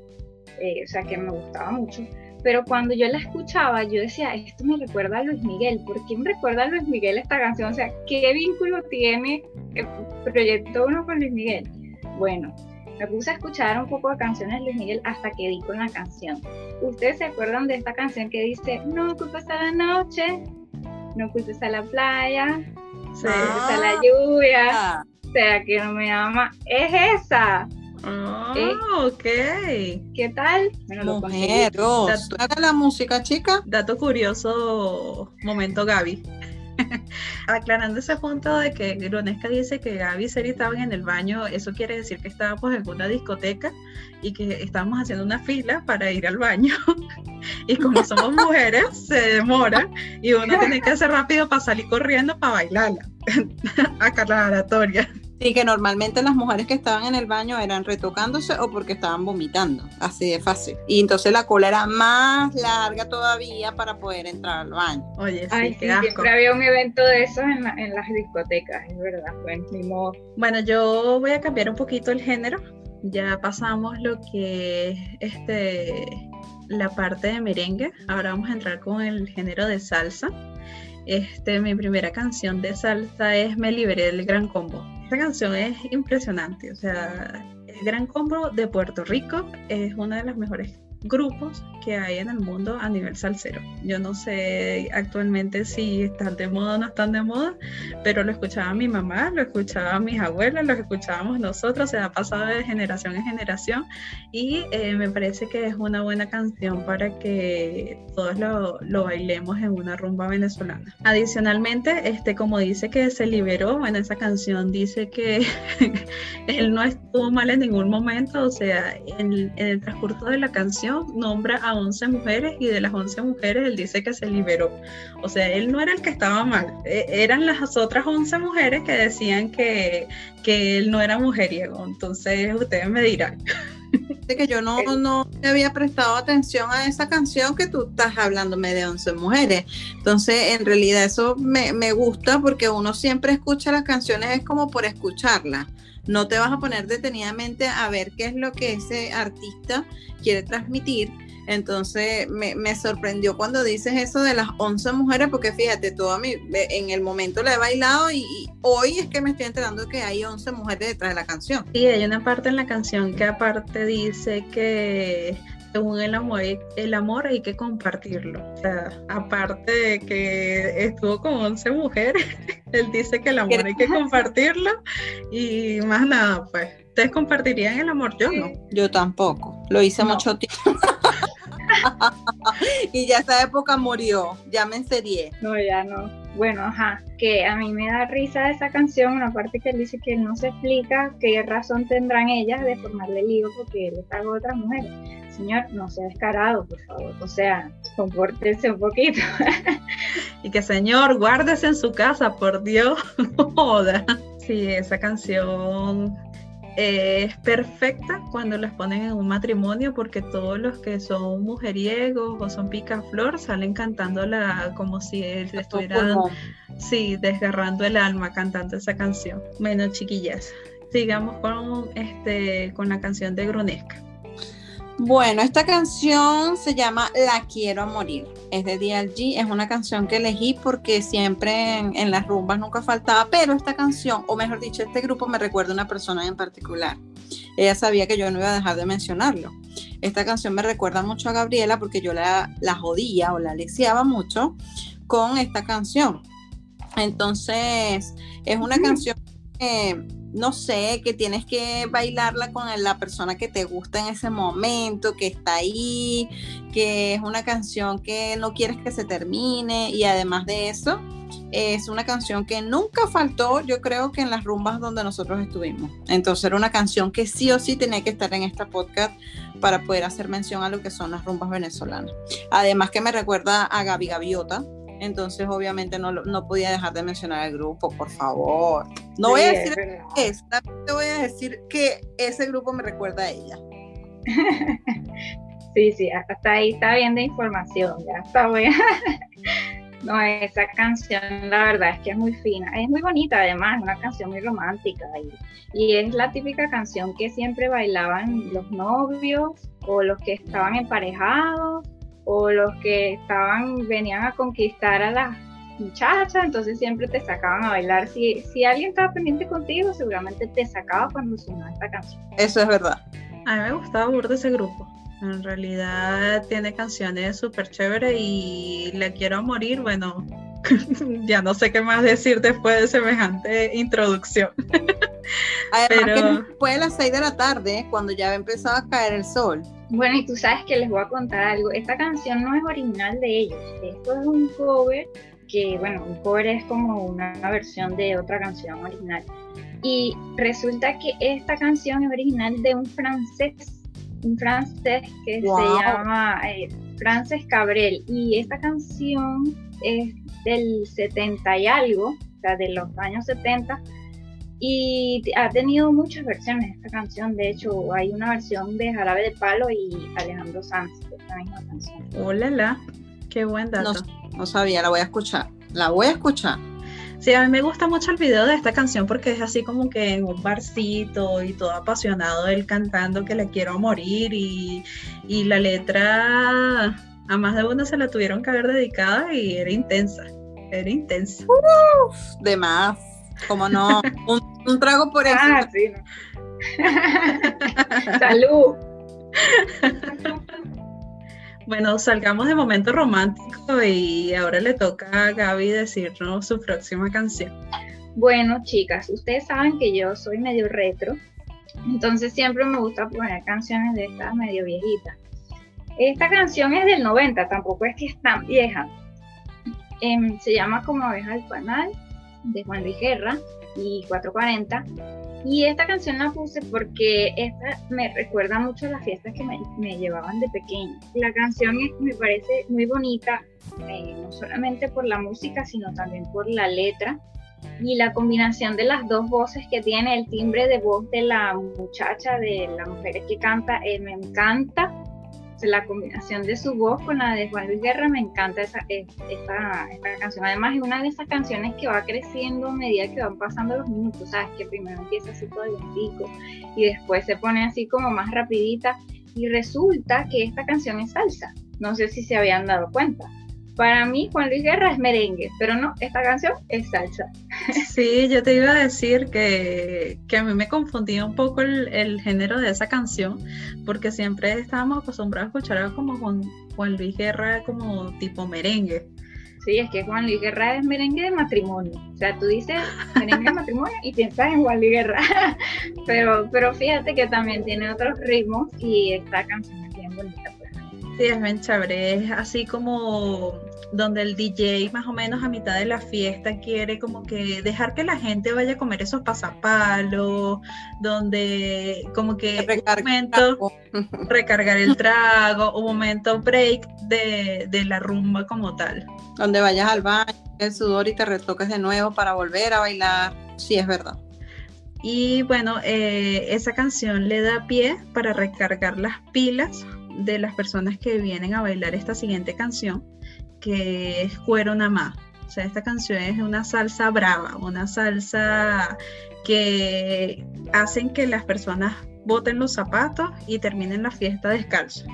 eh, o sea, que me gustaba mucho. Pero cuando yo la escuchaba, yo decía, esto me recuerda a Luis Miguel. ¿Por qué me recuerda a Luis Miguel esta canción? O sea, ¿qué vínculo tiene el Proyecto Uno con Luis Miguel? Bueno, me puse a escuchar un poco de canciones de Luis Miguel hasta que di con la canción. ¿Ustedes se acuerdan de esta canción que dice, no culpes a la noche, no culpes a la playa, no culpes a la lluvia, ah. o sea, que no me ama? Es esa.
Oh, ok.
¿Qué tal?
Bueno, Mujer, la música, chica?
Dato curioso, momento Gaby. [LAUGHS] Aclarando ese punto de que Gronesca dice que Gaby y Seri estaban en el baño, eso quiere decir que estábamos en una discoteca y que estábamos haciendo una fila para ir al baño. [LAUGHS] y como somos mujeres, se demora y uno tiene que hacer rápido para salir corriendo para bailarla. [LAUGHS] Aclaratoria.
Sí, que normalmente las mujeres que estaban en el baño eran retocándose o porque estaban vomitando, así de fácil. Y entonces la cola era más larga todavía para poder entrar al baño.
Oye, sí, siempre había un evento de esos en, las discotecas, es verdad, pues ni modo.
Bueno, yo voy a cambiar un poquito el género. Ya pasamos lo que es este la parte de merengue. Ahora vamos a entrar con el género de salsa. Este, mi primera canción de salsa es Me liberé del gran combo. Esta canción es impresionante, o sea, el Gran Combo de Puerto Rico es una de las mejores grupos que hay en el mundo a nivel salsero. Yo no sé actualmente si están de moda o no están de moda, pero lo escuchaba mi mamá, lo escuchaba mis abuelas, lo escuchábamos nosotros, se ha pasado de generación en generación y eh, me parece que es una buena canción para que todos lo, lo, bailemos en una rumba venezolana. Adicionalmente, este, como dice que se liberó, bueno, esa canción dice que [LAUGHS] él no estuvo mal en ningún momento, o sea, en, en el transcurso de la canción, nombra a 11 mujeres y de las 11 mujeres él dice que se liberó. O sea, él no era el que estaba mal, e, eran las otras 11 mujeres que decían que, que él no era mujeriego. Entonces ustedes me dirán.
que yo no, no había prestado atención a esa canción que tú estás hablándome de 11 mujeres. Entonces, en realidad eso me, me gusta porque uno siempre escucha las canciones, es como por escucharlas no te vas a poner detenidamente a ver qué es lo que ese artista quiere transmitir. Entonces me, sorprendió cuando dices eso de las 11 mujeres, porque fíjate, todo mi, en el momento la he bailado y, hoy es que me estoy enterando que hay 11 mujeres detrás de la canción.
Sí, hay una parte en la canción que aparte dice que según el amor, el amor hay que compartirlo. O sea, aparte de que estuvo con 11 mujeres, [LAUGHS] él dice que el amor hay que compartirlo y más nada, pues. ¿Ustedes compartirían el amor? Yo no.
Yo tampoco. Lo hice mucho tiempo. [LAUGHS] y ya esa época murió. Ya me enserié.
No, ya no. Bueno, ajá, que a mí me da risa esa canción, una parte que él dice que él no se explica qué razón tendrán ellas de formarle lío porque él está con otras mujeres. Señor, no sea descarado, por favor. O sea, compórtese un poquito. [LAUGHS]
y que señor, guárdese en su casa, por Dios. [LAUGHS] Joda. Sí, esa canción es perfecta cuando las ponen en un matrimonio porque todos los que son mujeriegos o son picaflor salen cantándola como si él estuvieran sí, desgarrando el alma cantando esa canción. Bueno, chiquillas, sigamos con este con la canción de Grunesca.
Bueno, esta canción se llama La quiero a morir. Es de DLG, es una canción que elegí porque siempre en, las rumbas nunca faltaba, pero esta canción, o mejor dicho, este grupo me recuerda a una persona en particular. Ella sabía que yo no iba a dejar de mencionarlo. Esta canción me recuerda mucho a Gabriela porque yo la, la jodía o la lexiaba mucho con esta canción. Entonces, es una canción que no sé, que tienes que bailarla con la persona que te gusta en ese momento, que está ahí, que es una canción que no quieres que se termine y además de eso, es una canción que nunca faltó, yo creo que en las rumbas donde nosotros estuvimos. Entonces era una canción que sí o sí tenía que estar en esta podcast para poder hacer mención a lo que son las rumbas venezolanas. Además que me recuerda a Gaby Gaviota, entonces obviamente no, no podía dejar de mencionar el grupo, por favor. No voy a decir es, te voy a decir que ese grupo me recuerda a ella. [LAUGHS]
sí, sí, hasta ahí está bien de información, ya está bien. [LAUGHS] no, esa canción la verdad es que es muy fina, es muy bonita además, es una canción muy romántica y, y es la típica canción que siempre bailaban los novios o los que estaban emparejados o los que estaban, venían a conquistar a las muchachas, entonces siempre te sacaban a bailar. Si, si alguien estaba pendiente contigo, seguramente te sacaba cuando sonaba esta canción.
Eso es verdad.
A mí me gustaba mucho ese grupo. En realidad tiene canciones súper chéveres y La Quiero Morir, bueno, [LAUGHS] ya no sé qué más decir después de semejante introducción. [LAUGHS]
Además Pero... que después de las 6 de la tarde, cuando ya empezaba a caer el sol,
bueno, y tú sabes que les voy a contar algo. Esta canción no es original de ellos. Esto es un cover que, bueno, un cover es como una versión de otra canción original. Y resulta que esta canción es original de un francés, un francés que se llama eh, Frances Cabrel. Y esta canción es del 70 y algo, o sea, de los años 70 y ha tenido muchas versiones esta canción. De hecho, hay una versión de Jarabe de Palo y Alejandro Sanz de esta misma canción.
Hola, qué buen dato.
No, sabía, la voy a escuchar. La voy a escuchar.
Sí, a mí me gusta mucho el video de esta canción porque es así como que en un barcito y todo apasionado, él cantando que le quiero morir y, y la letra a más de uno se la tuvieron que haber dedicada y era intensa, era intensa.
de más. Como no, [LAUGHS] un, trago por eso.
Ah, sí, [LAUGHS] Salud.
Bueno, salgamos de momento romántico y ahora le toca a Gaby decirnos su próxima canción.
Bueno, chicas, ustedes saben que yo soy medio retro, entonces siempre me gusta poner canciones de estas medio viejitas. Esta canción es del 90, tampoco es que es tan vieja. Em, se llama Como abeja del panal de Juan Luis Guerra y 440. Y esta canción la puse porque esta me recuerda mucho a las fiestas que me, llevaban de pequeño. La canción me parece muy bonita, eh, no solamente por la música, sino también por la letra y la combinación de las dos voces que tiene, el timbre de voz de la muchacha, de la mujer que canta, eh, me encanta la combinación de su voz con la de Juan Luis Guerra me encanta esa, esta, canción. Además es una de esas canciones que va creciendo a medida que van pasando los minutos, ¿sabes? Que primero empieza así todo lentico y después se pone así como más rapidita y resulta que esta canción es salsa. No sé si se habían dado cuenta. Para mí, Juan Luis Guerra es merengue, pero no, esta canción es salsa.
Sí, yo te iba a decir que, a mí me confundía un poco el, género de esa canción, porque siempre estábamos acostumbrados a escuchar algo como Juan, Juan Luis Guerra como tipo merengue.
Sí, es que Juan Luis Guerra es merengue de matrimonio. O sea, tú dices merengue de matrimonio y piensas en Juan Luis Guerra. [LAUGHS] pero, pero fíjate que también tiene otros ritmos y esta canción es bien bonita.
Sí, es bien chévere. Es así como donde el DJ más o menos a mitad de la fiesta quiere como que dejar que la gente vaya a comer esos pasapalos, donde como que un momento [LAUGHS] [LAUGHS] recargar el trago, un momento break de, de la rumba como tal.
Donde vayas al baño, el sudor y te retoques de nuevo para volver a bailar, sí es verdad.
Y bueno, eh, esa canción le da pie para recargar las pilas de las personas que vienen a bailar esta siguiente canción, que es Cuero Namá. O sea, esta canción es una salsa brava, una salsa que hacen que las personas boten los zapatos y terminen la fiesta descalzo.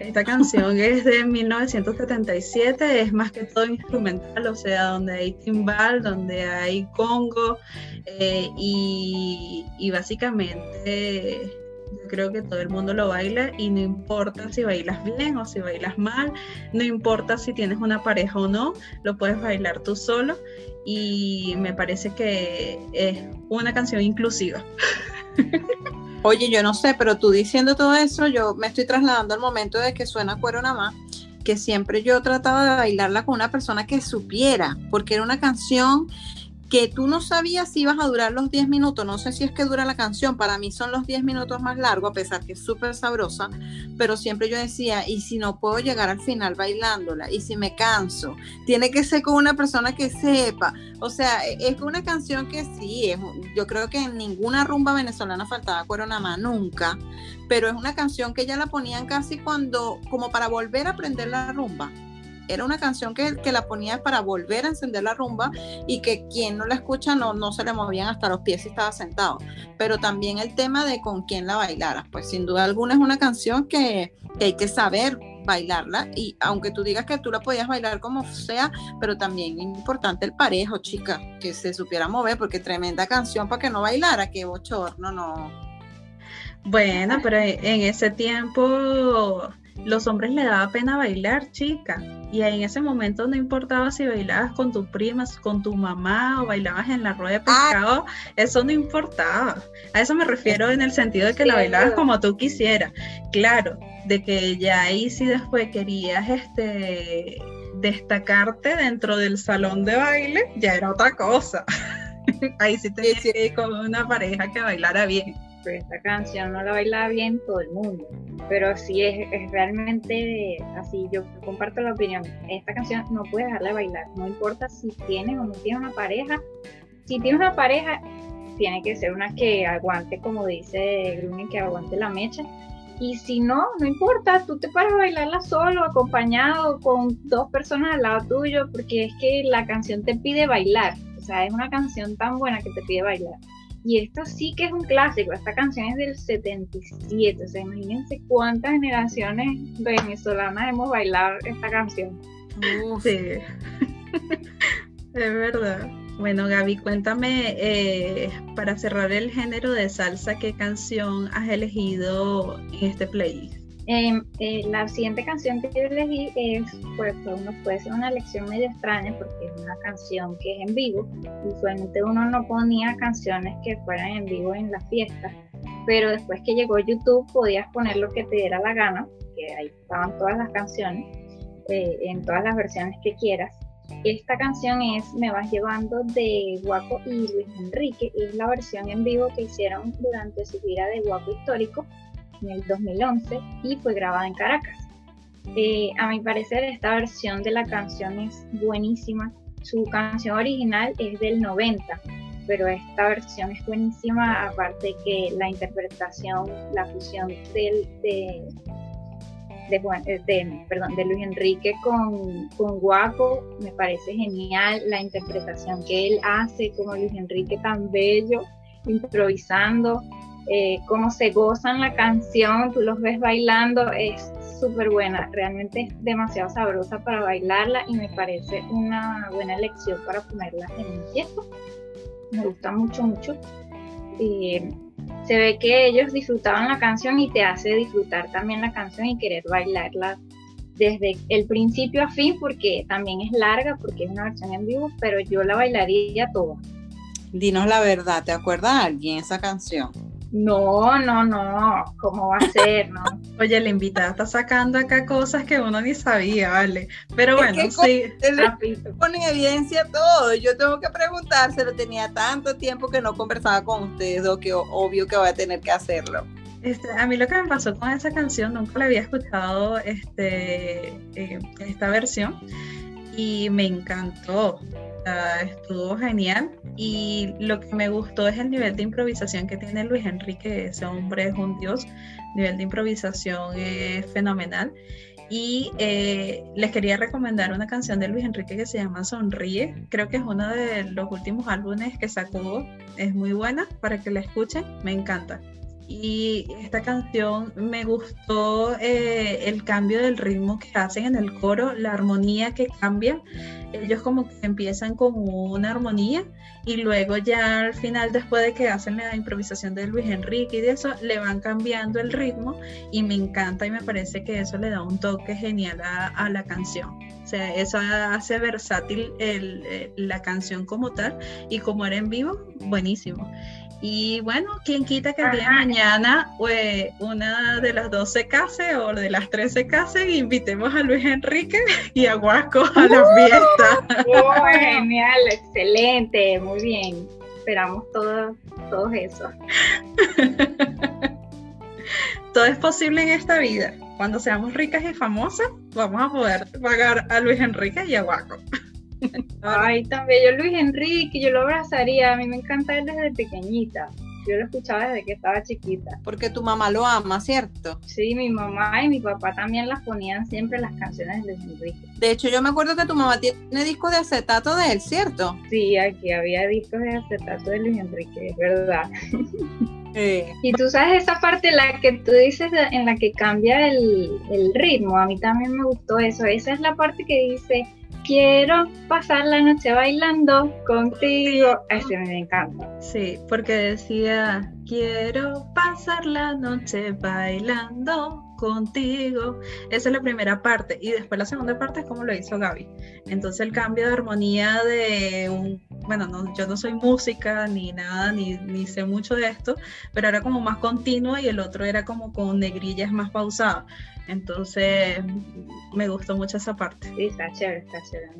Esta canción [LAUGHS] es de 1977, es más que todo instrumental, o sea, donde hay timbal, donde hay congo eh, y, y básicamente yo creo que todo el mundo lo baila y no importa si bailas bien o si bailas mal, no importa si tienes una pareja o no, lo puedes bailar tú solo y me parece que es una canción inclusiva.
Oye, yo no sé, pero tú diciendo todo eso, yo me estoy trasladando al momento de que suena cuero nada más, que siempre yo trataba de bailarla con una persona que supiera, porque era una canción que tú no sabías si ibas a durar los 10 minutos, no sé si es que dura la canción, para mí son los 10 minutos más largos, a pesar que es súper sabrosa, pero siempre yo decía, y si no puedo llegar al final bailándola, y si me canso, tiene que ser con una persona que sepa, o sea, e, es una canción que sí, es, yo creo que en ninguna rumba venezolana faltaba cuero nada más, nunca, pero es una canción que ya la ponían casi cuando, como para volver a aprender la rumba era una canción que, que, la ponía para volver a encender la rumba y que quien no la escucha no, no se le movían hasta los pies si estaba sentado. Pero también el tema de con quién la bailara, pues sin duda alguna es una canción que, hay que saber bailarla y aunque tú digas que tú la podías bailar como sea, pero también importante el parejo, chica, que se supiera mover porque tremenda canción para que no bailara, que bochorno, no.
Bueno, pero en ese tiempo los hombres le daba pena bailar, chica. Y en ese momento no importaba si bailabas con tus primas, con tu mamá o bailabas en la rueda de ah. pescado, eso no importaba. A eso me refiero en el sentido de que la bailabas como tú quisieras. Claro, de que ya ahí sí después querías este destacarte dentro del salón de baile, ya era otra cosa. [LAUGHS] ahí sí tenías que ir con una pareja que bailara bien
esta canción no la baila bien todo el mundo, pero sí es, realmente así, yo comparto la opinión, esta canción no puedes dejarla de bailar, no importa si tienes o no tienes una pareja, si tienes una pareja, tiene que ser una que aguante, como dice Gruni, que aguante la mecha, y si no, no importa, tú te paras a bailarla solo, acompañado, con dos personas al lado tuyo, porque es que la canción te pide bailar, o sea, es una canción tan buena que te pide bailar. Y esto sí que es un clásico, esta canción es del 77, o sea, imagínense cuántas generaciones venezolanas hemos bailado esta canción.
Sí, es verdad. Bueno, Gaby, cuéntame, eh, para cerrar el género de salsa, ¿qué canción has elegido en este playlist?
Em, eh, la siguiente canción que yo elegí es, pues, puede ser una elección medio extraña porque es una canción que es en vivo. Usualmente uno no ponía canciones que fueran en vivo en las fiestas, pero después que llegó YouTube podías poner lo que te diera la gana, que ahí estaban todas las canciones, eh, en todas las versiones que quieras. Esta canción es Me vas llevando de Guaco y Luis Enrique, y es la versión en vivo que hicieron durante su gira de Guaco Histórico en el 2011 y fue grabada en Caracas. Eh, a mi parecer esta versión de la canción es buenísima. Su canción original es del 90, pero esta versión es buenísima, aparte que la interpretación, la fusión del, de, de, perdón, de Luis Enrique con, con Guaco me parece genial, la interpretación que él hace como Luis Enrique tan bello, improvisando, eh, cómo se gozan la canción, tú los ves bailando, es súper buena, realmente es demasiado sabrosa para bailarla y me parece una buena elección para ponerla en un fiesta. Me gusta mucho, mucho. se ve que ellos disfrutaban la canción y te hace disfrutar también la canción y querer bailarla desde el principio a fin porque también es larga, porque es una versión en vivo, pero yo la bailaría toda.
Dinos la verdad, ¿te acuerdas alguien esa canción?
No, no, no, ¿cómo va a ser? No.
Oye, la invitada está sacando acá cosas que uno ni sabía, ¿vale? Pero bueno,
que
sí.
Pone en evidencia todo. Yo tengo que preguntárselo. Tenía tanto tiempo que no conversaba con ustedes, o que obvio que voy a tener que hacerlo.
Este, a mí lo que me pasó con esa canción, nunca la había escuchado este, eh, esta versión y me encantó. Estuvo genial y lo que me gustó es el nivel de improvisación que tiene Luis Enrique. Ese hombre es un dios. El nivel de improvisación es fenomenal. Y eh, les quería recomendar una canción de Luis Enrique que se llama Sonríe. Creo que es uno de los últimos álbumes que sacó. Es muy buena para que la escuchen. Me encanta y esta canción me gustó eh, el cambio del ritmo que hacen en el coro, la armonía que cambia. Ellos como que empiezan con una armonía y luego ya al final, después de que hacen la improvisación de Luis Enrique y de eso, le van cambiando el ritmo y me encanta y me parece que eso le da un toque genial a, la canción. O sea, eso hace versátil el, la canción como tal y como era en vivo, buenísimo. Y bueno, quien quita que el día de mañana pues, una de las dos se case o de las tres se invitemos a Luis Enrique y a Guasco a la fiesta.
Oh, genial, excelente, muy bien. Esperamos todo, todo eso. [LAUGHS]
todo es posible en esta vida. Cuando seamos ricas y famosas, vamos a poder pagar a Luis Enrique y a Guasco.
Ay, también yo Luis Enrique, yo lo abrazaría, a mí me encanta él desde pequeñita. Yo lo escuchaba desde que estaba chiquita.
Porque tu mamá lo ama, ¿cierto?
Sí, mi mamá y mi papá también las ponían siempre las canciones de Luis Enrique.
De hecho, yo me acuerdo que tu mamá tiene discos de acetato de él, ¿cierto?
Sí, aquí había discos de acetato de Luis Enrique, es verdad. Y tú sabes esa parte, la que tú dices, en la que cambia el, el ritmo, a mí también me gustó eso. Esa es la parte que dice, quiero pasar la noche bailando contigo. Ese me encanta.
Sí, porque decía, quiero pasar la noche bailando contigo. Esa es la primera parte. Y después la segunda parte es como lo hizo Gaby. Entonces el cambio de armonía de un, bueno, no, yo no soy música ni nada, ni, ni sé mucho de esto, pero era como más continuo y el otro era como con negrillas más pausadas. Entonces, me gustó mucho esa parte.
Sí, está chévere, está chévere.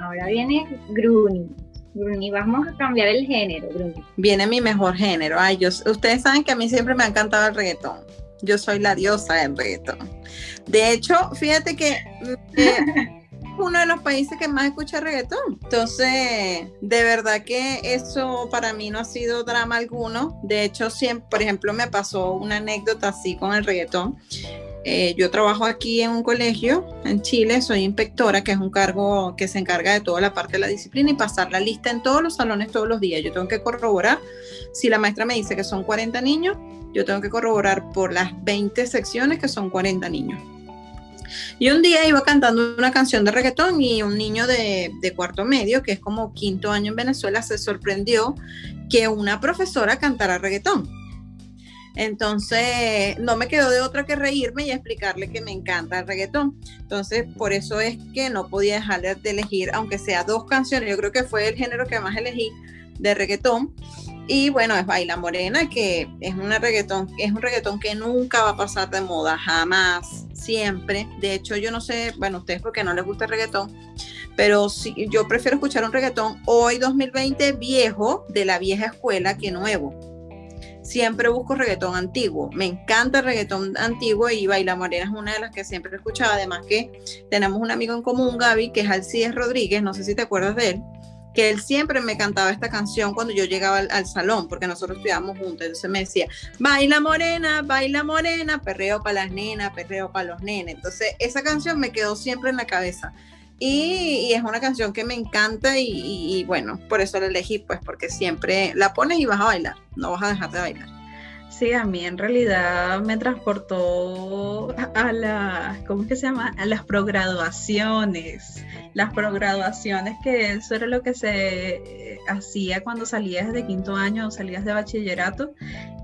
Ahora viene Gruni. Gruni, vamos a cambiar el género, Gruni.
Viene mi mejor género. Ay, yo, ustedes saben que a mí siempre me ha encantado el reggaetón. Yo soy la diosa del reggaetón. De hecho, fíjate que eh, [LAUGHS] uno de los países que más escucha reggaetón. Entonces, de verdad que eso para mí no ha sido drama alguno. De hecho, siempre, por ejemplo, me pasó una anécdota así con el reggaetón. Eh, yo trabajo aquí en un colegio en Chile, soy inspectora, que es un cargo que se encarga de toda la parte de la disciplina y pasar la lista en todos los salones todos los días. Yo tengo que corroborar, si la maestra me dice que son 40 niños, yo tengo que corroborar por las 20 secciones que son 40 niños. Y un día iba cantando una canción de reggaetón y un niño de, de, cuarto medio, que es como quinto año en Venezuela, se sorprendió que una profesora cantara reggaetón. Entonces, no me quedó de otra que reírme y explicarle que me encanta el reggaetón. Entonces, por eso es que no podía dejar de elegir, aunque sea dos canciones. Yo creo que fue el género que más elegí de reggaetón. Y bueno, es Baila Morena, que es un reggaetón que nunca va a pasar de moda, jamás, siempre. De hecho, yo no sé, bueno, ustedes porque no les gusta el reggaetón, pero sí, yo prefiero escuchar un reggaetón hoy 2020 viejo, de la vieja escuela, que nuevo siempre busco reggaetón antiguo. Me encanta el reggaetón antiguo y Baila Morena es una de las que siempre escuchaba. Además que tenemos un amigo en común, Gaby, que es Alcides Rodríguez, no sé si te acuerdas de él, que él siempre me cantaba esta canción cuando yo llegaba al, salón, porque nosotros estudiábamos juntos. Entonces me decía, baila morena, baila morena, perreo para las nenas, perreo para los nenes. Entonces esa canción me quedó siempre en la cabeza. Y, es una canción que me encanta y, bueno, por eso la elegí, pues porque siempre la pones y vas a bailar, no vas a dejar de bailar.
Sí, a mí en realidad me transportó a las, ¿cómo que se llama? A las prograduaciones. Las prograduaciones, que eso era lo que se hacía cuando salías de quinto año o salías de bachillerato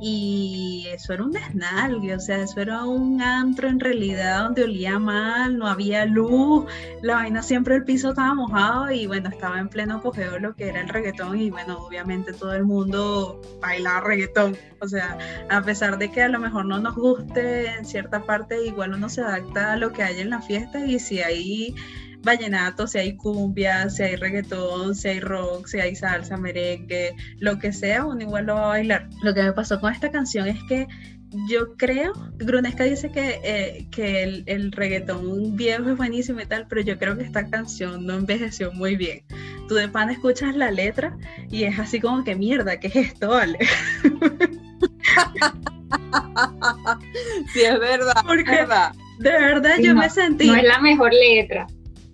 y eso era un desnalgue, o sea, eso era un antro en realidad donde olía mal, no había luz, la vaina siempre el piso estaba mojado y bueno, estaba en pleno apogeo lo que era el reggaetón y bueno, obviamente todo el mundo bailaba reggaetón, o sea, a pesar de que a lo mejor no nos guste en cierta parte, igual uno se adapta a lo que hay en la fiesta y si hay vallenato, si hay cumbia, si hay reggaetón, si hay rock, si hay salsa, merengue, lo que sea, uno igual lo va a bailar. Lo que me pasó con esta canción es que yo creo, Grunesca dice que, eh, que el, el, reggaetón viejo es buenísimo y tal, pero yo creo que esta canción no envejeció muy bien. Tú de pan escuchas la letra y es así como que mierda, ¿qué es esto, vale? [LAUGHS]
sí, es verdad.
Porque,
verdad.
De verdad, yo me sentí.
No es la mejor letra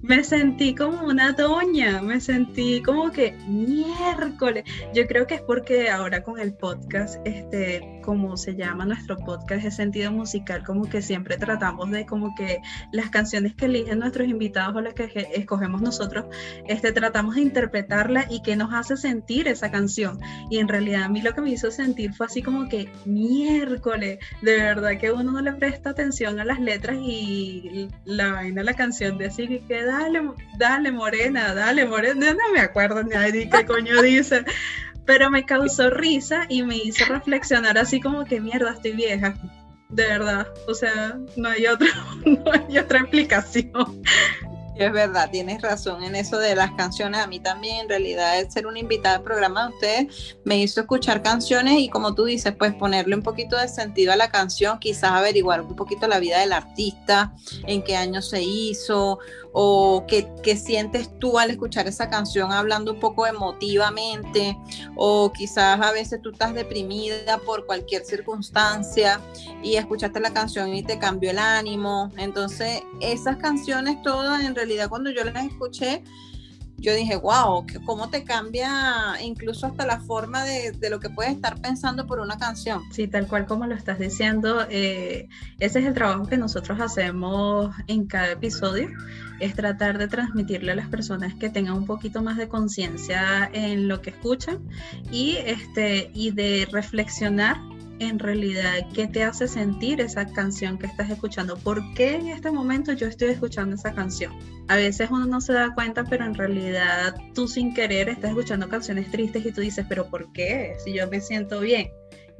me sentí como una doña, me sentí como que miércoles. Yo creo que es porque ahora con el podcast, este, como se llama nuestro podcast, es sentido musical, como que siempre tratamos de como que las canciones que eligen nuestros invitados o las que escogemos nosotros, este, tratamos de interpretarla y que nos hace sentir esa canción. Y en realidad a mí lo que me hizo sentir fue así como que miércoles, de verdad que uno no le presta atención a las letras y la vaina, la canción de así que queda dale, dale morena, dale morena, no me acuerdo ni qué coño dice, pero me causó risa y me hizo reflexionar así como que mierda, estoy vieja, de verdad, o sea, no hay otra, [LAUGHS] no hay otra explicación.
Es verdad, tienes razón en eso de las canciones. A mí también, en realidad, el ser una invitada al programa de ustedes me hizo escuchar canciones y, como tú dices, pues ponerle un poquito de sentido a la canción, quizás averiguar un poquito la vida del artista, en qué año se hizo, o qué, qué, sientes tú al escuchar esa canción hablando un poco emotivamente, o quizás a veces tú estás deprimida por cualquier circunstancia y escuchaste la canción y te cambió el ánimo. Entonces, esas canciones todas, en realidad, cuando yo las escuché, yo dije, wow, cómo te cambia incluso hasta la forma de, de, lo que puedes estar pensando por una canción.
Sí, tal cual como lo estás diciendo, eh, ese es el trabajo que nosotros hacemos en cada episodio, es tratar de transmitirle a las personas que tengan un poquito más de conciencia en lo que escuchan y, este, y de reflexionar en realidad qué te hace sentir esa canción que estás escuchando. ¿Por qué en este momento yo estoy escuchando esa canción? A veces uno no se da cuenta, pero en realidad tú sin querer estás escuchando canciones tristes y tú dices, pero ¿por qué? Si yo me siento bien.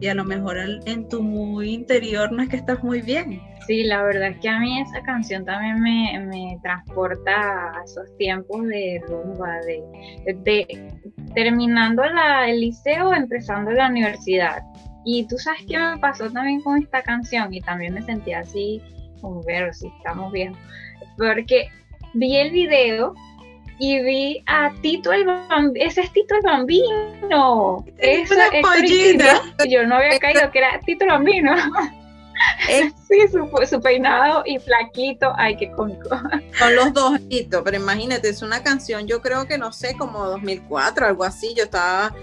Y a lo mejor en tu muy interior no es que estás muy bien.
Sí, la verdad es que a mí esa canción también me, me transporta a esos tiempos de rumba, de, de, terminando la, el liceo, empezando la universidad y tú sabes qué me pasó también con esta canción y también me sentí así, como ver si estamos viendo, porque vi el video y vi a Tito el Bambino, ese es Tito el Bambino,
es
yo no había caído que era Tito el Bambino. [LAUGHS] sí, su, su, peinado y flaquito, ay, qué cómico.
Son los dos, pero imagínate, es una canción, yo creo que no sé, como 2004, algo así, yo estaba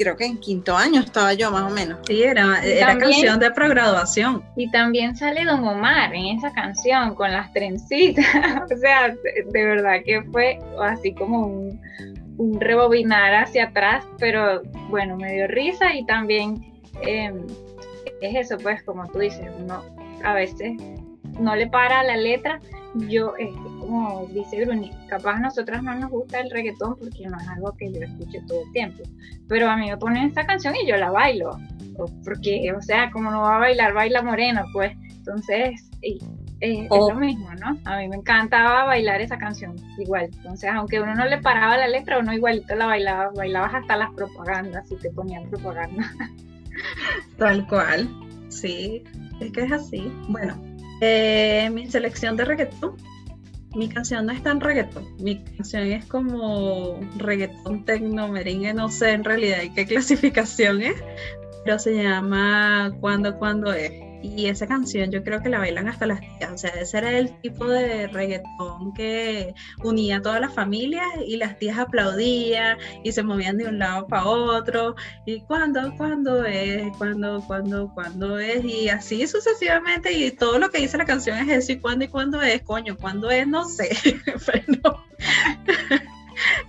creo que en quinto año estaba yo más o menos.
Sí, era, era canción de pregraduación.
Y también sale Don Omar en esa canción con las trencitas. [LAUGHS] o sea, de, verdad que fue así como un, un, rebobinar hacia atrás, pero bueno, me dio risa y también em, es eso, pues como tú dices, uno a veces no le para la letra. Yo, este, como dice Bruni, capaz a nosotras no nos gusta el reggaetón porque no es algo que yo escuche todo el tiempo. Pero a mí me ponen esta canción y yo la bailo. Porque, o sea, como no va a bailar, baila moreno, pues. Entonces, es lo mismo, ¿no? A mí me encantaba bailar esa canción, igual. Entonces, aunque uno no le paraba la letra, uno igualito la bailaba, bailabas hasta las propagandas y te ponían propaganda. [LAUGHS]
Tal cual, sí, es que es así. Bueno, eh, mi selección de reggaetón. Mi canción no es tan reggaetón. Mi canción es como reggaetón, tecno, merengue, no sé en realidad qué clasificación es, pero se llama Cuando, Cuando es. Y esa canción yo creo que la bailan hasta las tías. O sea, ese era el tipo de reggaetón que unía a todas las familias y las tías aplaudían y se movían de un lado para otro. Y cuando, cuando es, cuando, cuando, cuando es. Y así sucesivamente. Y todo lo que dice la canción es eso. Y cuándo y cuándo es, coño, cuándo es, no sé. [LAUGHS] Pero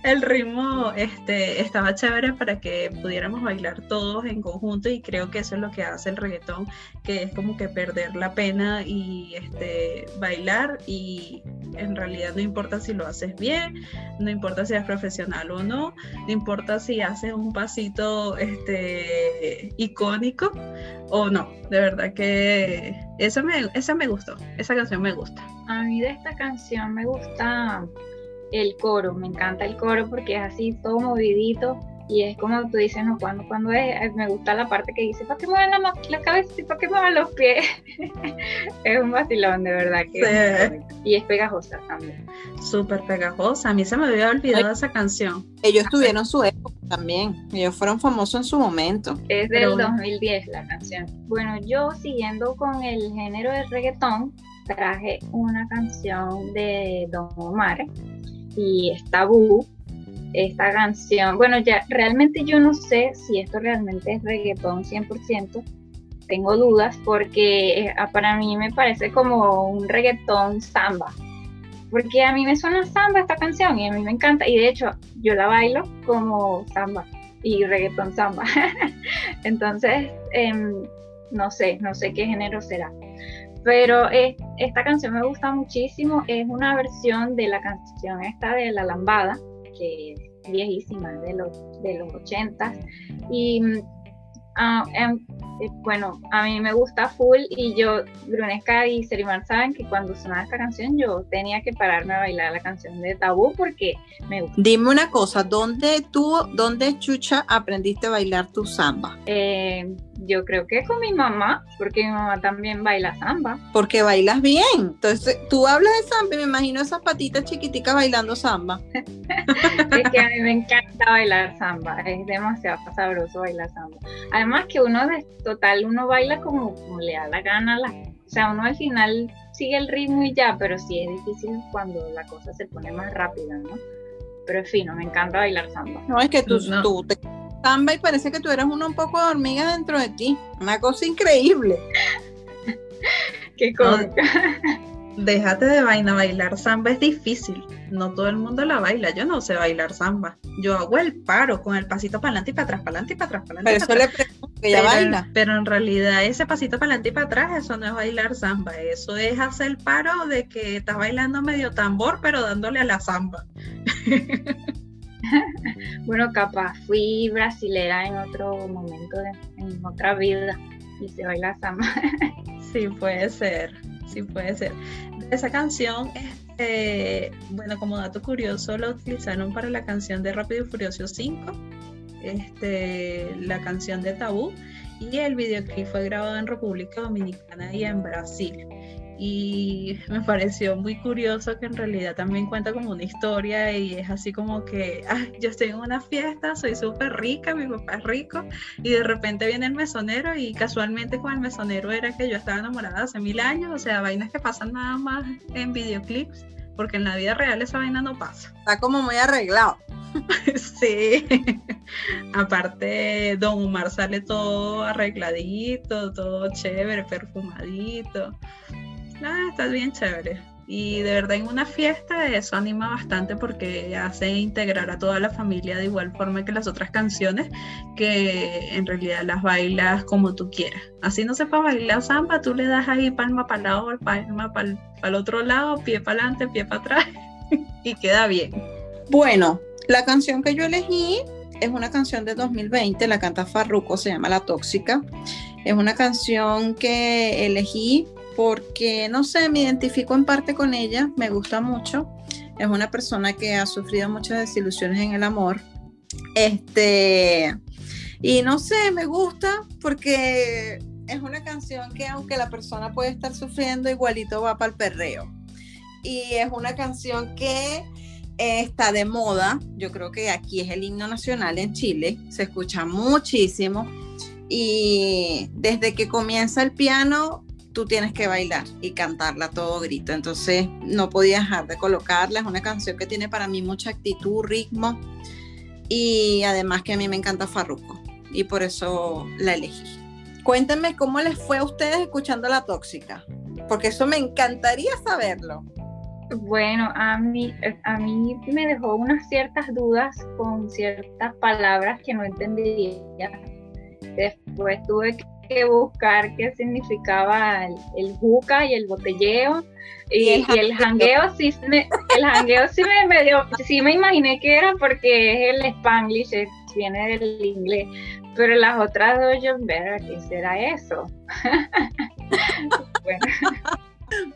el ritmo este, estaba chévere para que pudiéramos bailar todos en conjunto y creo que eso es lo que hace el reggaetón, que es como que perder la pena y este, bailar y en realidad no importa si lo haces bien, no importa si eres profesional o no, no importa si haces un pasito este, icónico o no, de verdad que eso me, esa me gustó, esa canción me gusta.
A mí de esta canción me gusta el coro, me encanta el coro porque es así todo movidito y es como tú dices, no, cuando, cuando es, me gusta la parte que dice, ¿para qué mueven la, la cabeza y para qué mueven los pies? [LAUGHS] es un vacilón, de verdad. Que Y es pegajosa también.
Súper pegajosa, a mí se me había olvidado esa canción.
Ellos tuvieron su época también, ellos fueron famosos en su momento.
Es del 2010 la canción. Bueno, yo siguiendo con el género de reggaetón, traje una canción de Don Omar y es tabú esta canción. Bueno, ya realmente yo no sé si esto realmente es reggaetón 100%. Tengo dudas porque eh, para mí me parece como un reggaetón samba. Porque a mí me suena samba esta canción y a mí me encanta. Y de hecho, yo la bailo como samba y reggaetón samba. [LAUGHS] Entonces, em, no sé, no sé qué género será. Pero esta canción me gusta muchísimo. Es una versión de la canción esta de La Lambada, que es viejísima, de los, de los 80. Y uh, bueno, a mí me gusta full y yo, Brunesca y Serimar saben que cuando sonaba esta canción yo tenía que pararme a bailar la canción de Tabú porque me gusta.
Dime una cosa, ¿dónde tú, dónde Chucha aprendiste a bailar tu samba?
Eh, yo creo que con mi mamá, porque mi mamá también baila samba.
Porque bailas bien. Entonces, tú hablas de samba y me imagino esas patitas chiquiticas bailando samba. [LAUGHS]
es que a mí me encanta bailar samba, es demasiado sabroso bailar samba. Además que uno de total, uno baila como, le da la gana, la, o sea, uno al final sigue el ritmo y ya, pero sí es difícil cuando la cosa se pone más rápida, ¿no? Pero en fin, me encanta bailar samba.
No, es que tú, tú te samba y parece que tú eres una un poco de hormiga dentro de ti. Una cosa increíble. [LAUGHS]
Qué cosa.
Déjate de vaina, bailar samba es difícil. No todo el mundo la baila. Yo no sé bailar samba. Yo hago el paro con el pasito para adelante y para atrás, para adelante y para atrás, para adelante.
Pero eso le pregunto que ella baila.
Pero en realidad ese pasito para adelante y para atrás, eso no es bailar samba. Eso es hacer el paro de que estás bailando medio tambor, pero dándole a la samba. [LAUGHS]
bueno, capaz fui brasilera en otro momento, en otra vida, y se baila samba.
sí, puede ser, sí puede ser. Esa canción, este, bueno, como dato curioso, la utilizaron para la canción de Rápido y Furioso 5, este, la canción de Tabú, y el videoclip fue grabado en República Dominicana y en Brasil y me pareció muy curioso que en realidad también cuenta como una historia y es así como que, ah, yo estoy en una fiesta, soy súper rica, mi papá es rico y de repente viene el mesonero y casualmente con el mesonero era que yo estaba enamorada hace mil años, o sea, vainas que pasan nada más en videoclips, porque en la vida real esa vaina no pasa.
Está como muy arreglado. [LAUGHS]
sí. Aparte, Don Omar sale todo arregladito, todo chévere, perfumadito ah, está bien chévere. Y de verdad en una fiesta eso anima bastante porque hace integrar a toda la familia de igual forma que las otras canciones, que en realidad las bailas como tú quieras. Así no sepa bailar samba, tú le das ahí palma para el lado, palma para el otro lado, pie para adelante, pie para atrás [LAUGHS] y queda bien.
Bueno, la canción que yo elegí es una canción de 2020, la canta Farruko, se llama La Tóxica. Es una canción que elegí porque, no sé, me identifico en parte con ella, me gusta mucho. Es una persona que ha sufrido muchas desilusiones en el amor. Este, y no sé, me gusta porque es una canción que aunque la persona puede estar sufriendo, igualito va para el perreo. Y es una canción que está de moda. Yo creo que aquí es el himno nacional en Chile. Se escucha muchísimo. Y desde que comienza el piano, tú tienes que bailar y cantarla todo grito. Entonces no podía dejar de colocarla. Es una canción que tiene para mí mucha actitud, ritmo y además que a mí me encanta Farruko y por eso la elegí. Cuéntenme cómo les fue a ustedes escuchando La Tóxica, porque eso me encantaría saberlo.
Bueno, a mí, a mí me dejó unas ciertas dudas con ciertas palabras que no entendía. Después tuve que buscar qué significaba el, juca y el botelleo. Y, el, jangueo sí me, el jangueo sí me, me sí me imaginé que era porque es el spanglish, viene del inglés. Pero las otras dos yo, ver, ¿qué será eso? [LAUGHS]
bueno.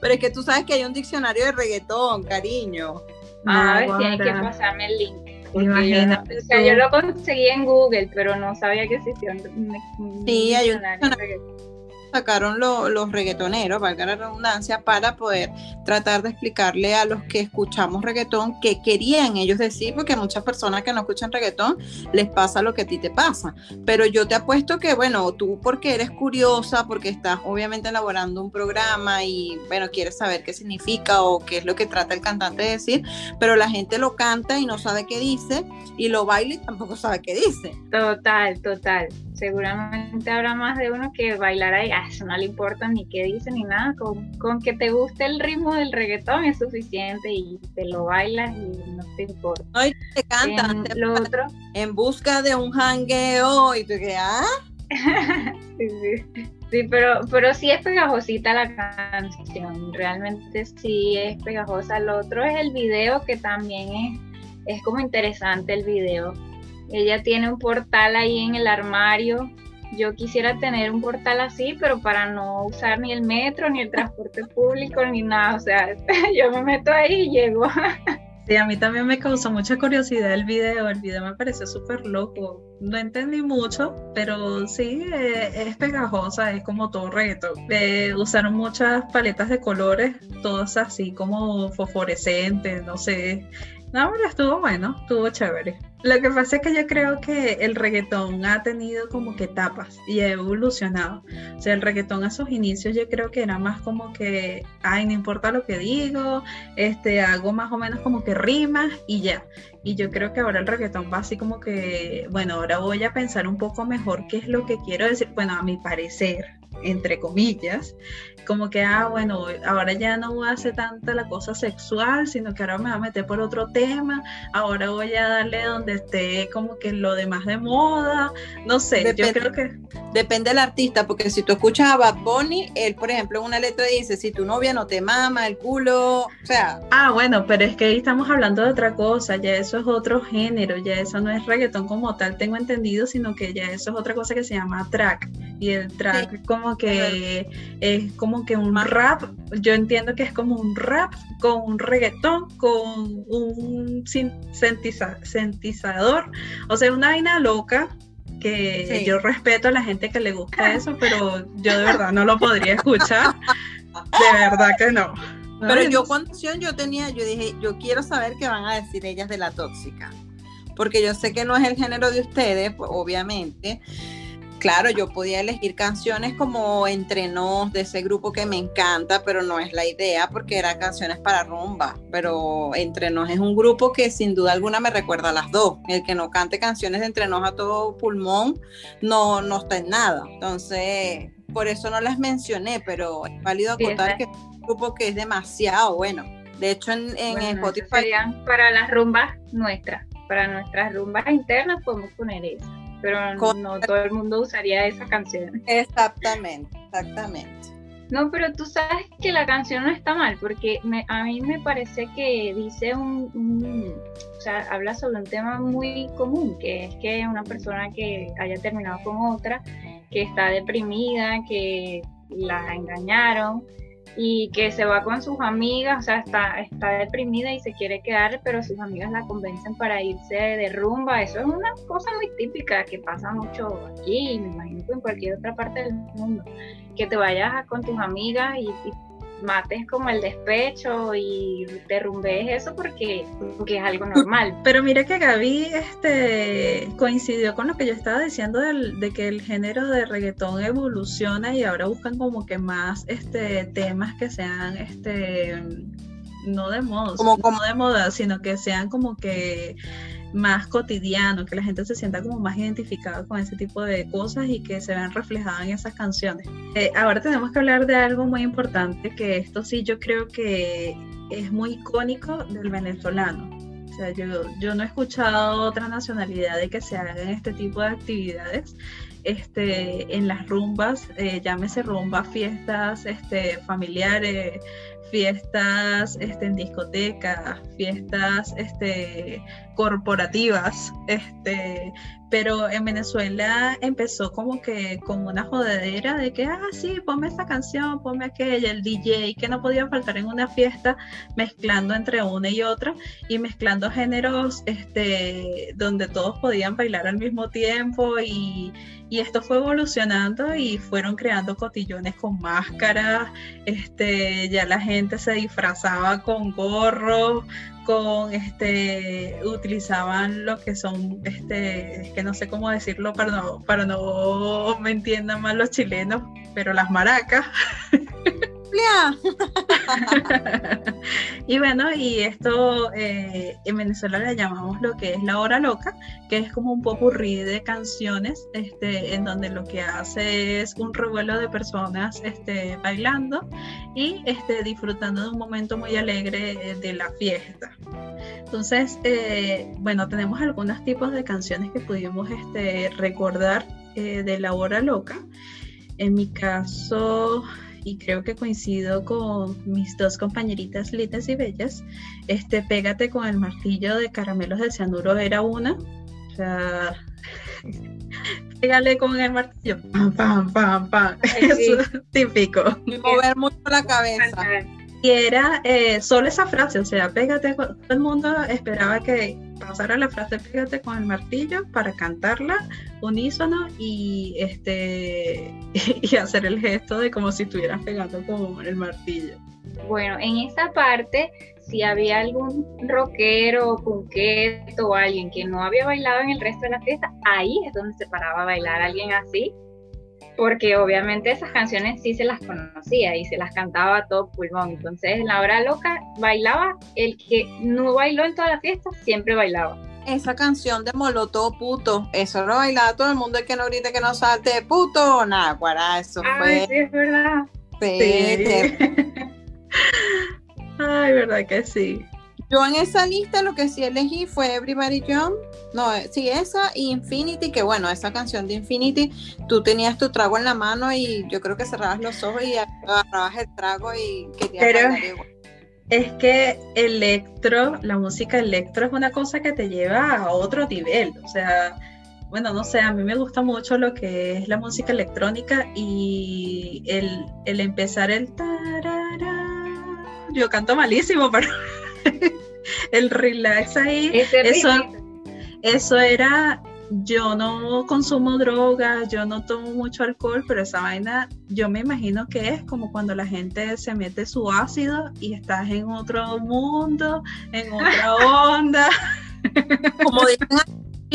Pero es que tú sabes que hay un diccionario de reggaetón, cariño.
Ah, a ver si hay que pasarme el link. Imagínate. Yo, o sea, yo lo conseguí en Google, pero no sabía que existía un,
sí, hay un diccionario sacaron los reggaetoneros, valga la redundancia, para poder tratar de explicarle a los que escuchamos reggaetón qué querían ellos decir, porque a muchas personas que no escuchan reggaetón les pasa lo que a ti te pasa. Pero yo te apuesto que, bueno, tú porque eres curiosa, porque estás obviamente elaborando un programa y, bueno, quieres saber qué significa o qué es lo que trata el cantante de decir, pero la gente lo canta y no sabe qué dice, y lo baila y tampoco sabe qué dice.
Total, total seguramente habrá más de uno que bailará y a ah, eso no le importa ni qué dice ni nada, con, que te guste el ritmo del reggaetón es suficiente y te lo bailas y no te importa.
No, y te cantan en, lo otro. en busca de un jangueo y tú que, ah. [LAUGHS]
sí, sí. sí, pero, pero sí es pegajosita la canción, realmente sí es pegajosa. Lo otro es el video que también es, es como interesante el video ella tiene un portal ahí en el armario. Yo quisiera tener un portal así, pero para no usar ni el metro, ni el transporte público, ni nada. O sea, [LAUGHS] yo me meto ahí y llego.
Sí, a mí también me causó mucha curiosidad el video. El video me pareció súper loco. No entendí mucho, pero sí eh, es pegajosa, es como todo reto. Eh, usaron muchas paletas de colores, todas así como fosforescentes, no sé. No, pero estuvo bueno, estuvo chévere. Lo que pasa es que yo creo que el reggaetón ha tenido como que etapas y ha evolucionado. O sea, el reggaetón a sus inicios yo creo que era más como que, ay, no importa lo que digo, este, hago más o menos como que rimas y ya. Y yo creo que ahora el reggaetón va así como que, bueno, ahora voy a pensar un poco mejor qué es lo que quiero decir. Bueno, a mi parecer, entre comillas, como que, ah, bueno, ahora ya no voy a hacer tanta la cosa sexual, sino que ahora me voy a meter por otro tema, ahora voy a darle donde esté como que lo demás de moda, no sé, yo creo que...
Depende del artista, porque si tú escuchas a Bad Bunny, él, por ejemplo, en una letra dice, si tu novia no te mama el culo, o sea...
Ah, bueno, pero es que ahí estamos hablando de otra cosa, ya eso es otro género, ya eso no es reggaetón como tal, tengo entendido, sino que ya eso es otra cosa que se llama track, y el track como que es como que un rap, yo entiendo que es como un rap con un reggaetón, con un sentizador, o sea, una vaina loca que yo respeto a la gente que le gusta [LAUGHS] eso, pero yo de verdad no lo podría escuchar, de verdad que no.
Pero yo cuando yo tenía, yo dije, yo quiero saber qué van a decir ellas de la tóxica, porque yo sé que no es el género de ustedes, pues, obviamente, claro, yo podía elegir canciones como Entre Nos, de ese grupo que me encanta, pero no es la idea porque eran canciones para rumba. Pero Entre Nos es un grupo que sin duda alguna me recuerda a las dos. El que no cante canciones de Entre Nos a todo pulmón no, no está en nada. Entonces, por eso no las mencioné, pero es válido acotar que es un grupo que es demasiado bueno. De hecho, en, en Spotify.
Para las rumbas nuestras, para nuestras rumbas internas podemos poner eso pero no todo el mundo usaría esa canción.
Exactamente, exactamente.
No, pero tú sabes que la canción no está mal, porque a mí me parece que dice un, o sea, habla sobre un tema muy común, que es que una persona que haya terminado con otra, que está deprimida, que la engañaron, y que se va con sus amigas, o sea, está, está deprimida y se quiere quedar, pero sus amigas la convencen para irse de rumba. Eso es una cosa muy típica que pasa mucho aquí me imagino que en cualquier otra parte del mundo. Que te vayas con tus amigas y mates como el despecho y derrumbes eso porque, porque es algo normal.
Pero mira que Gaby este, coincidió con lo que yo estaba diciendo de que el género de reggaetón evoluciona y ahora buscan como que más este, temas que sean este, no de moda, como, como de moda, sino que sean como que más cotidiano, que la gente se sienta como más identificada con ese tipo de cosas y que se vean reflejadas en esas canciones. Eh, ahora tenemos que hablar de algo muy importante, que esto sí yo creo que es muy icónico del venezolano. O sea, yo, yo no he escuchado otra nacionalidad de que se hagan este tipo de actividades este, en las rumbas, eh, llámese rumbas, fiestas este, familiares, fiestas este, en discotecas, fiestas este, corporativas, este, pero en Venezuela empezó como que con una jodedera de que, ah, sí, ponme esta canción, ponme aquella, el DJ, que no podía faltar en una fiesta, mezclando entre una y otra y mezclando géneros este, donde todos podían bailar al mismo tiempo y, y esto fue evolucionando y fueron creando cotillones con máscaras, este, ya la gente se disfrazaba con gorros, con este utilizaban lo que son este que no sé cómo decirlo para no para no me entiendan mal los chilenos pero las maracas [LAUGHS] [LAUGHS] y bueno, y esto eh, en Venezuela le llamamos lo que es la hora loca, que es como un popurrí de canciones, este, en donde lo que hace es un revuelo de personas este, bailando y este, disfrutando de un momento muy alegre eh, de la fiesta. Entonces, eh, bueno, tenemos algunos tipos de canciones que pudimos este, recordar de la hora loca. En mi caso, y creo que coincido con mis dos compañeritas lindas y bellas, este Pégate con el martillo de caramelos de cianuro era una. O sea, [LAUGHS] pégale con el martillo, pam, pam, pam, pam. Eso es típico.
Y mover mucho la cabeza.
Era eh, solo esa frase, o sea, pégate, todo el mundo esperaba que pasara la frase pégate con el martillo para cantarla unísono y este [LAUGHS] y hacer el gesto de como si estuvieras pegando con el martillo.
Bueno, en esa parte, si había algún rockero, punqueto o alguien que no había bailado en el resto de la fiesta, ahí es donde se paraba a bailar alguien así porque obviamente esas canciones sí se las conocía y se las cantaba a todo pulmón. Entonces, en la hora loca bailaba, el que no bailó en toda la fiesta siempre bailaba.
Esa canción de Molotov puto, eso lo bailaba todo el mundo, el que no grite que no salte puto, nada, para eso
Ay, Sí, es verdad.
Sí. [LAUGHS] Ay, verdad que sí.
Yo en esa lista lo que sí elegí fue Everybody Jump, no, eh, sí, esa y Infinity, que bueno, esa canción de Infinity, tú tenías tu trago en la mano y yo creo que cerrabas los ojos y agarrabas el trago y querías
Pero Es que electro, la música electro es una cosa que te lleva a otro nivel, o sea, bueno, no sé, a mí me gusta mucho lo que es la música electrónica y el, el empezar el yo canto malísimo, [LAUGHS] pero [LAUGHS] el relax ahí, eso, eso era, yo no consumo drogas, yo no tomo mucho alcohol, pero esa vaina yo me imagino que es como cuando la gente se mete su ácido y estás en otro mundo, en otra [LAUGHS] onda.
Como dicen,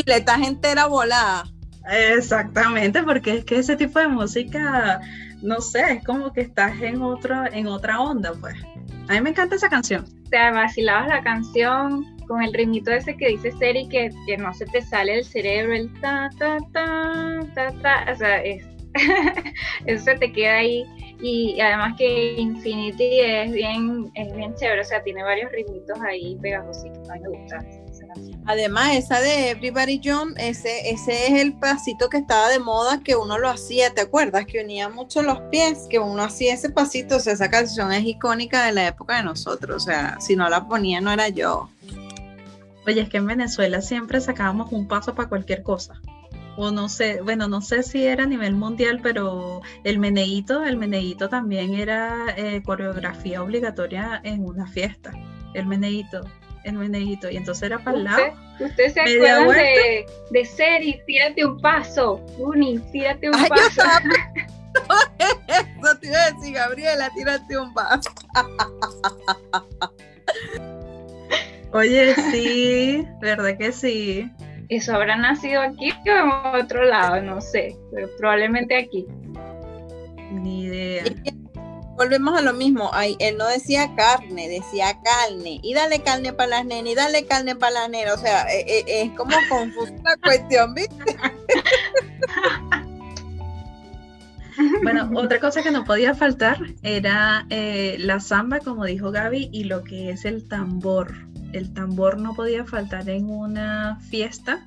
estás entera volada.
Exactamente, porque es que ese tipo de música, no sé, es como que estás en otro, en otra onda, pues. A mí me encanta esa canción.
O sea, vacilabas la canción con el ritmito ese que dice Seri que, que no se te sale del cerebro, el ta, ta, ta, ta, ta. O sea, es, [LAUGHS] eso se te queda ahí. Y además que Infinity es bien, es bien chévere, o sea, tiene varios ritmitos ahí pegajositos. A mí me gusta.
Además, esa de Everybody Jump, ese, ese es el pasito que estaba de moda, que uno lo hacía, ¿te acuerdas? Que unía mucho los pies, que uno hacía ese pasito, o sea, esa canción es icónica de la época de nosotros, o sea, si no la ponía no era yo.
Oye, es que en Venezuela siempre sacábamos un paso para cualquier cosa. O no sé, bueno, no sé si era a nivel mundial, pero el meneíto, el meneíto también era eh, coreografía obligatoria en una fiesta. El meneíto el meneíto y entonces era para el lado.
¿Usted se acuerda de, de Seri? Tírate un paso, Uni, tírate un paso. [LAUGHS] [LAUGHS]
Eso te iba a decir, Gabriela, tírate un paso. [LAUGHS]
Oye, sí, verdad que sí.
Eso habrá nacido aquí o en otro lado, no sé, pero probablemente aquí.
Ni idea.
Volvemos a lo mismo. Ay, él no decía carne, decía carne. Y dale carne para las nenas, y dale carne para las nenas. O sea, eh, eh, es como confusa la cuestión, ¿viste? [LAUGHS]
Bueno, otra cosa que no podía faltar era eh, la samba, como dijo Gaby, y lo que es el tambor. El tambor no podía faltar en una fiesta.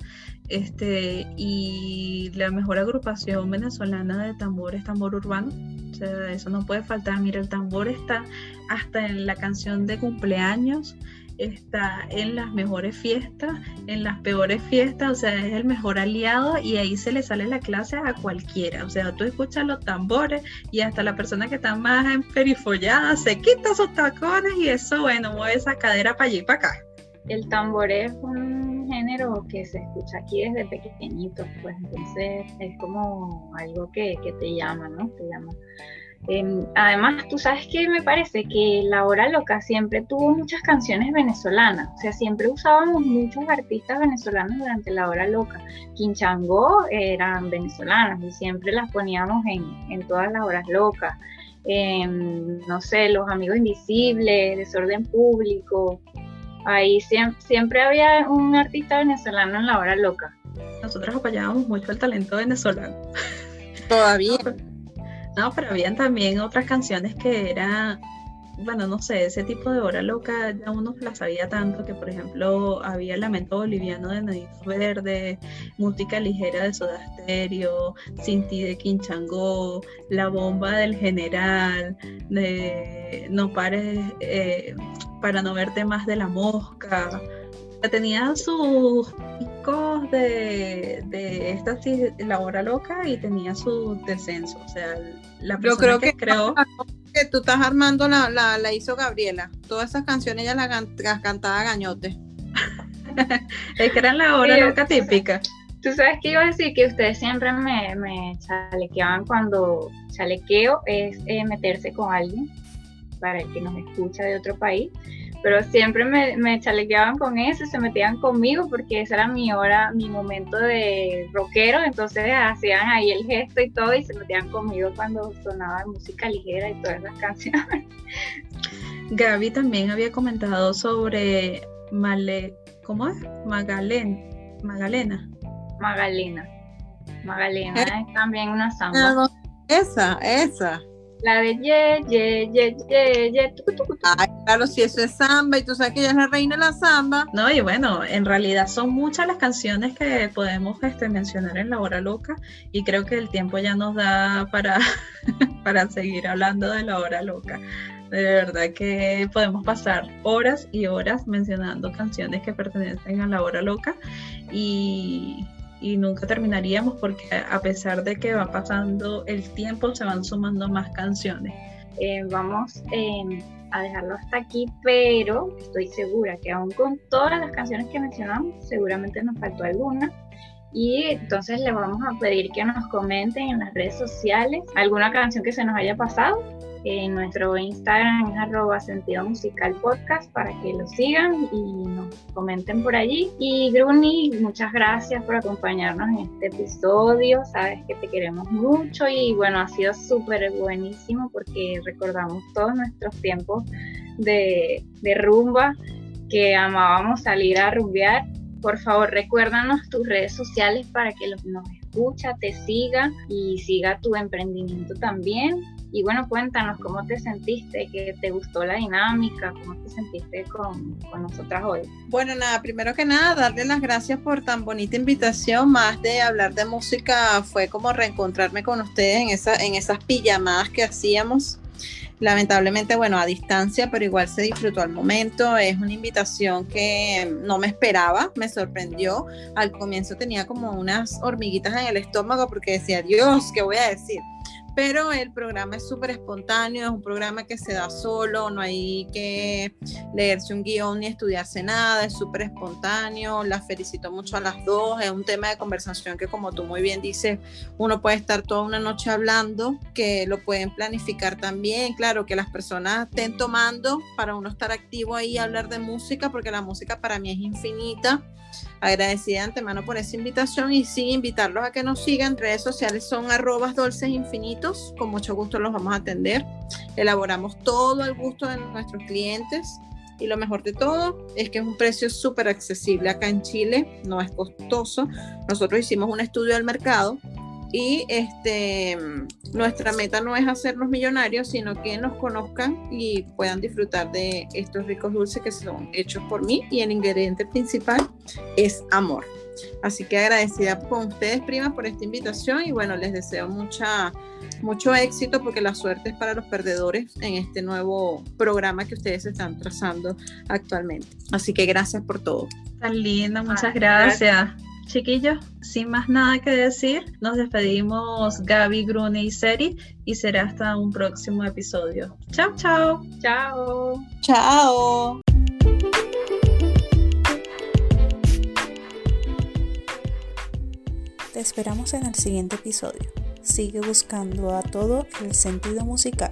Este, y la mejor agrupación venezolana de tambor es tambor urbano. O sea, eso no puede faltar. Mira, el tambor está hasta en la canción de cumpleaños, está en las mejores fiestas, en las peores fiestas, o sea, es el mejor aliado y ahí se le sale la clase a cualquiera. O sea, tú escuchas los tambores y hasta la persona que está más emperifollada se quita sus tacones y eso, bueno, mueve esa cadera para allí y para acá.
El tambor es un género que se escucha aquí desde pequeñito, pues entonces es como algo que, que te llama, ¿no? Te llama. Em, además, tú sabes que me parece que La Hora Loca siempre tuvo muchas canciones venezolanas, o sea, siempre usábamos muchos artistas venezolanos durante La Hora Loca. Quinchango eran venezolanas y siempre las poníamos en, en todas las horas locas. Em, no sé, Los Amigos Invisibles, Desorden Público. Ahí siempre, siempre había un artista venezolano en La Hora Loca.
Nosotros apoyábamos mucho el talento venezolano.
Todavía.
No, pero habían también otras canciones que eran, bueno, no sé, ese tipo de hora loca ya uno la sabía tanto que, por ejemplo, había Lamento Boliviano de Naditos Verde, Música Ligera de Soda Stereo, Sin Ti de Quinchango, La Bomba del General, de No Pares eh, para no verte más de la mosca tenía sus picos de, de esta la hora loca y tenía su descenso. O sea, la
Yo creo que, creo que tú estás armando la, la, hizo Gabriela. Todas esas canciones ella las, cantaba Gañote. [LAUGHS]
es que eran la hora loca típica.
Tú sabes que iba a decir que ustedes siempre me, me chalequeaban cuando chalequeo es eh, meterse con alguien para el que nos escucha de otro país pero siempre me, me chalequeaban con eso, se metían conmigo porque esa era mi hora, mi momento de rockero, entonces hacían ahí el gesto y todo y se metían conmigo cuando sonaba música ligera y todas las [LAUGHS] canciones.
Gaby también había comentado sobre Male, ¿cómo es? Magalen, Magalena.
Magalena. Magalena [LAUGHS] es también una samba.
esa, esa.
La de ye, ye, ye, ye, ye.
Ay, claro, si eso es samba y tú sabes que ella es la reina de la samba.
No, y bueno, en realidad son muchas las canciones que podemos este, mencionar en La Hora Loca y creo que el tiempo ya nos da para, [LAUGHS] para seguir hablando de La Hora Loca. De verdad que podemos pasar horas y horas mencionando canciones que pertenecen a La Hora Loca y y nunca terminaríamos porque a pesar de que va pasando el tiempo se van sumando más canciones.
Eh, vamos em, a dejarlo hasta aquí, pero estoy segura que aún con todas las canciones que mencionamos, seguramente nos faltó alguna. Y entonces le vamos a pedir que nos comenten en las redes sociales alguna canción que se nos haya pasado en nuestro Instagram es arroba sentido musical podcast para que lo sigan y nos comenten por allí. Y Gruni, muchas gracias por acompañarnos en este episodio. Sabes que te queremos mucho y bueno, ha sido súper buenísimo porque recordamos todos nuestros tiempos de, de rumba que amábamos salir a rumbear. Por favor, recuérdanos tus redes sociales para que los, nos escucha, te siga y siga tu emprendimiento también. Y bueno, cuéntanos cómo te sentiste, que te gustó la dinámica, cómo te sentiste con, con, nosotras hoy.
Bueno, nada, primero que nada, darle las gracias por tan bonita invitación. Más de hablar de música, fue como reencontrarme con ustedes en, esa, en esas pijamadas que hacíamos. Lamentablemente, bueno, a distancia, pero igual se disfrutó al momento. Es una invitación que no me esperaba, me sorprendió. Al comienzo tenía como unas hormiguitas en el estómago porque decía, Dios, ¿qué voy a decir? Pero el programa es súper espontáneo, es un programa que se da solo, no hay que leerse un guion ni estudiarse nada, es súper espontáneo, las felicito mucho a las dos, es un tema de conversación que como tú muy bien dices, uno puede estar toda una noche hablando, que lo pueden planificar también, claro, que las personas estén tomando para uno estar activo ahí y hablar de música, porque la música para mí es infinita Agradecida de antemano por esa invitación y sí, invitarlos a que nos sigan. Redes sociales son arrobas dulces infinitos. Con mucho gusto los vamos a atender. Elaboramos todo al gusto de nuestros clientes. Y lo mejor de todo es que es un precio súper accesible acá en Chile, no es costoso. Nosotros hicimos un estudio del mercado y este, nuestra meta no es hacernos millonarios, sino que nos conozcan y puedan disfrutar de estos ricos dulces que son hechos por mí y el ingrediente principal es amor. Así que agradecida con ustedes, primas, por esta invitación y bueno, les deseo mucha, mucho éxito porque la suerte es para los perdedores en este nuevo programa que ustedes están trazando actualmente. Así que gracias por todo.
Tan linda, muchas gracias. Chiquillos, sin más nada que decir, nos despedimos Gaby, Grune y Seri y será hasta un próximo episodio. Chao, chao.
Chao.
Chao.
Te esperamos en el siguiente episodio. Sigue buscando a todo el sentido musical.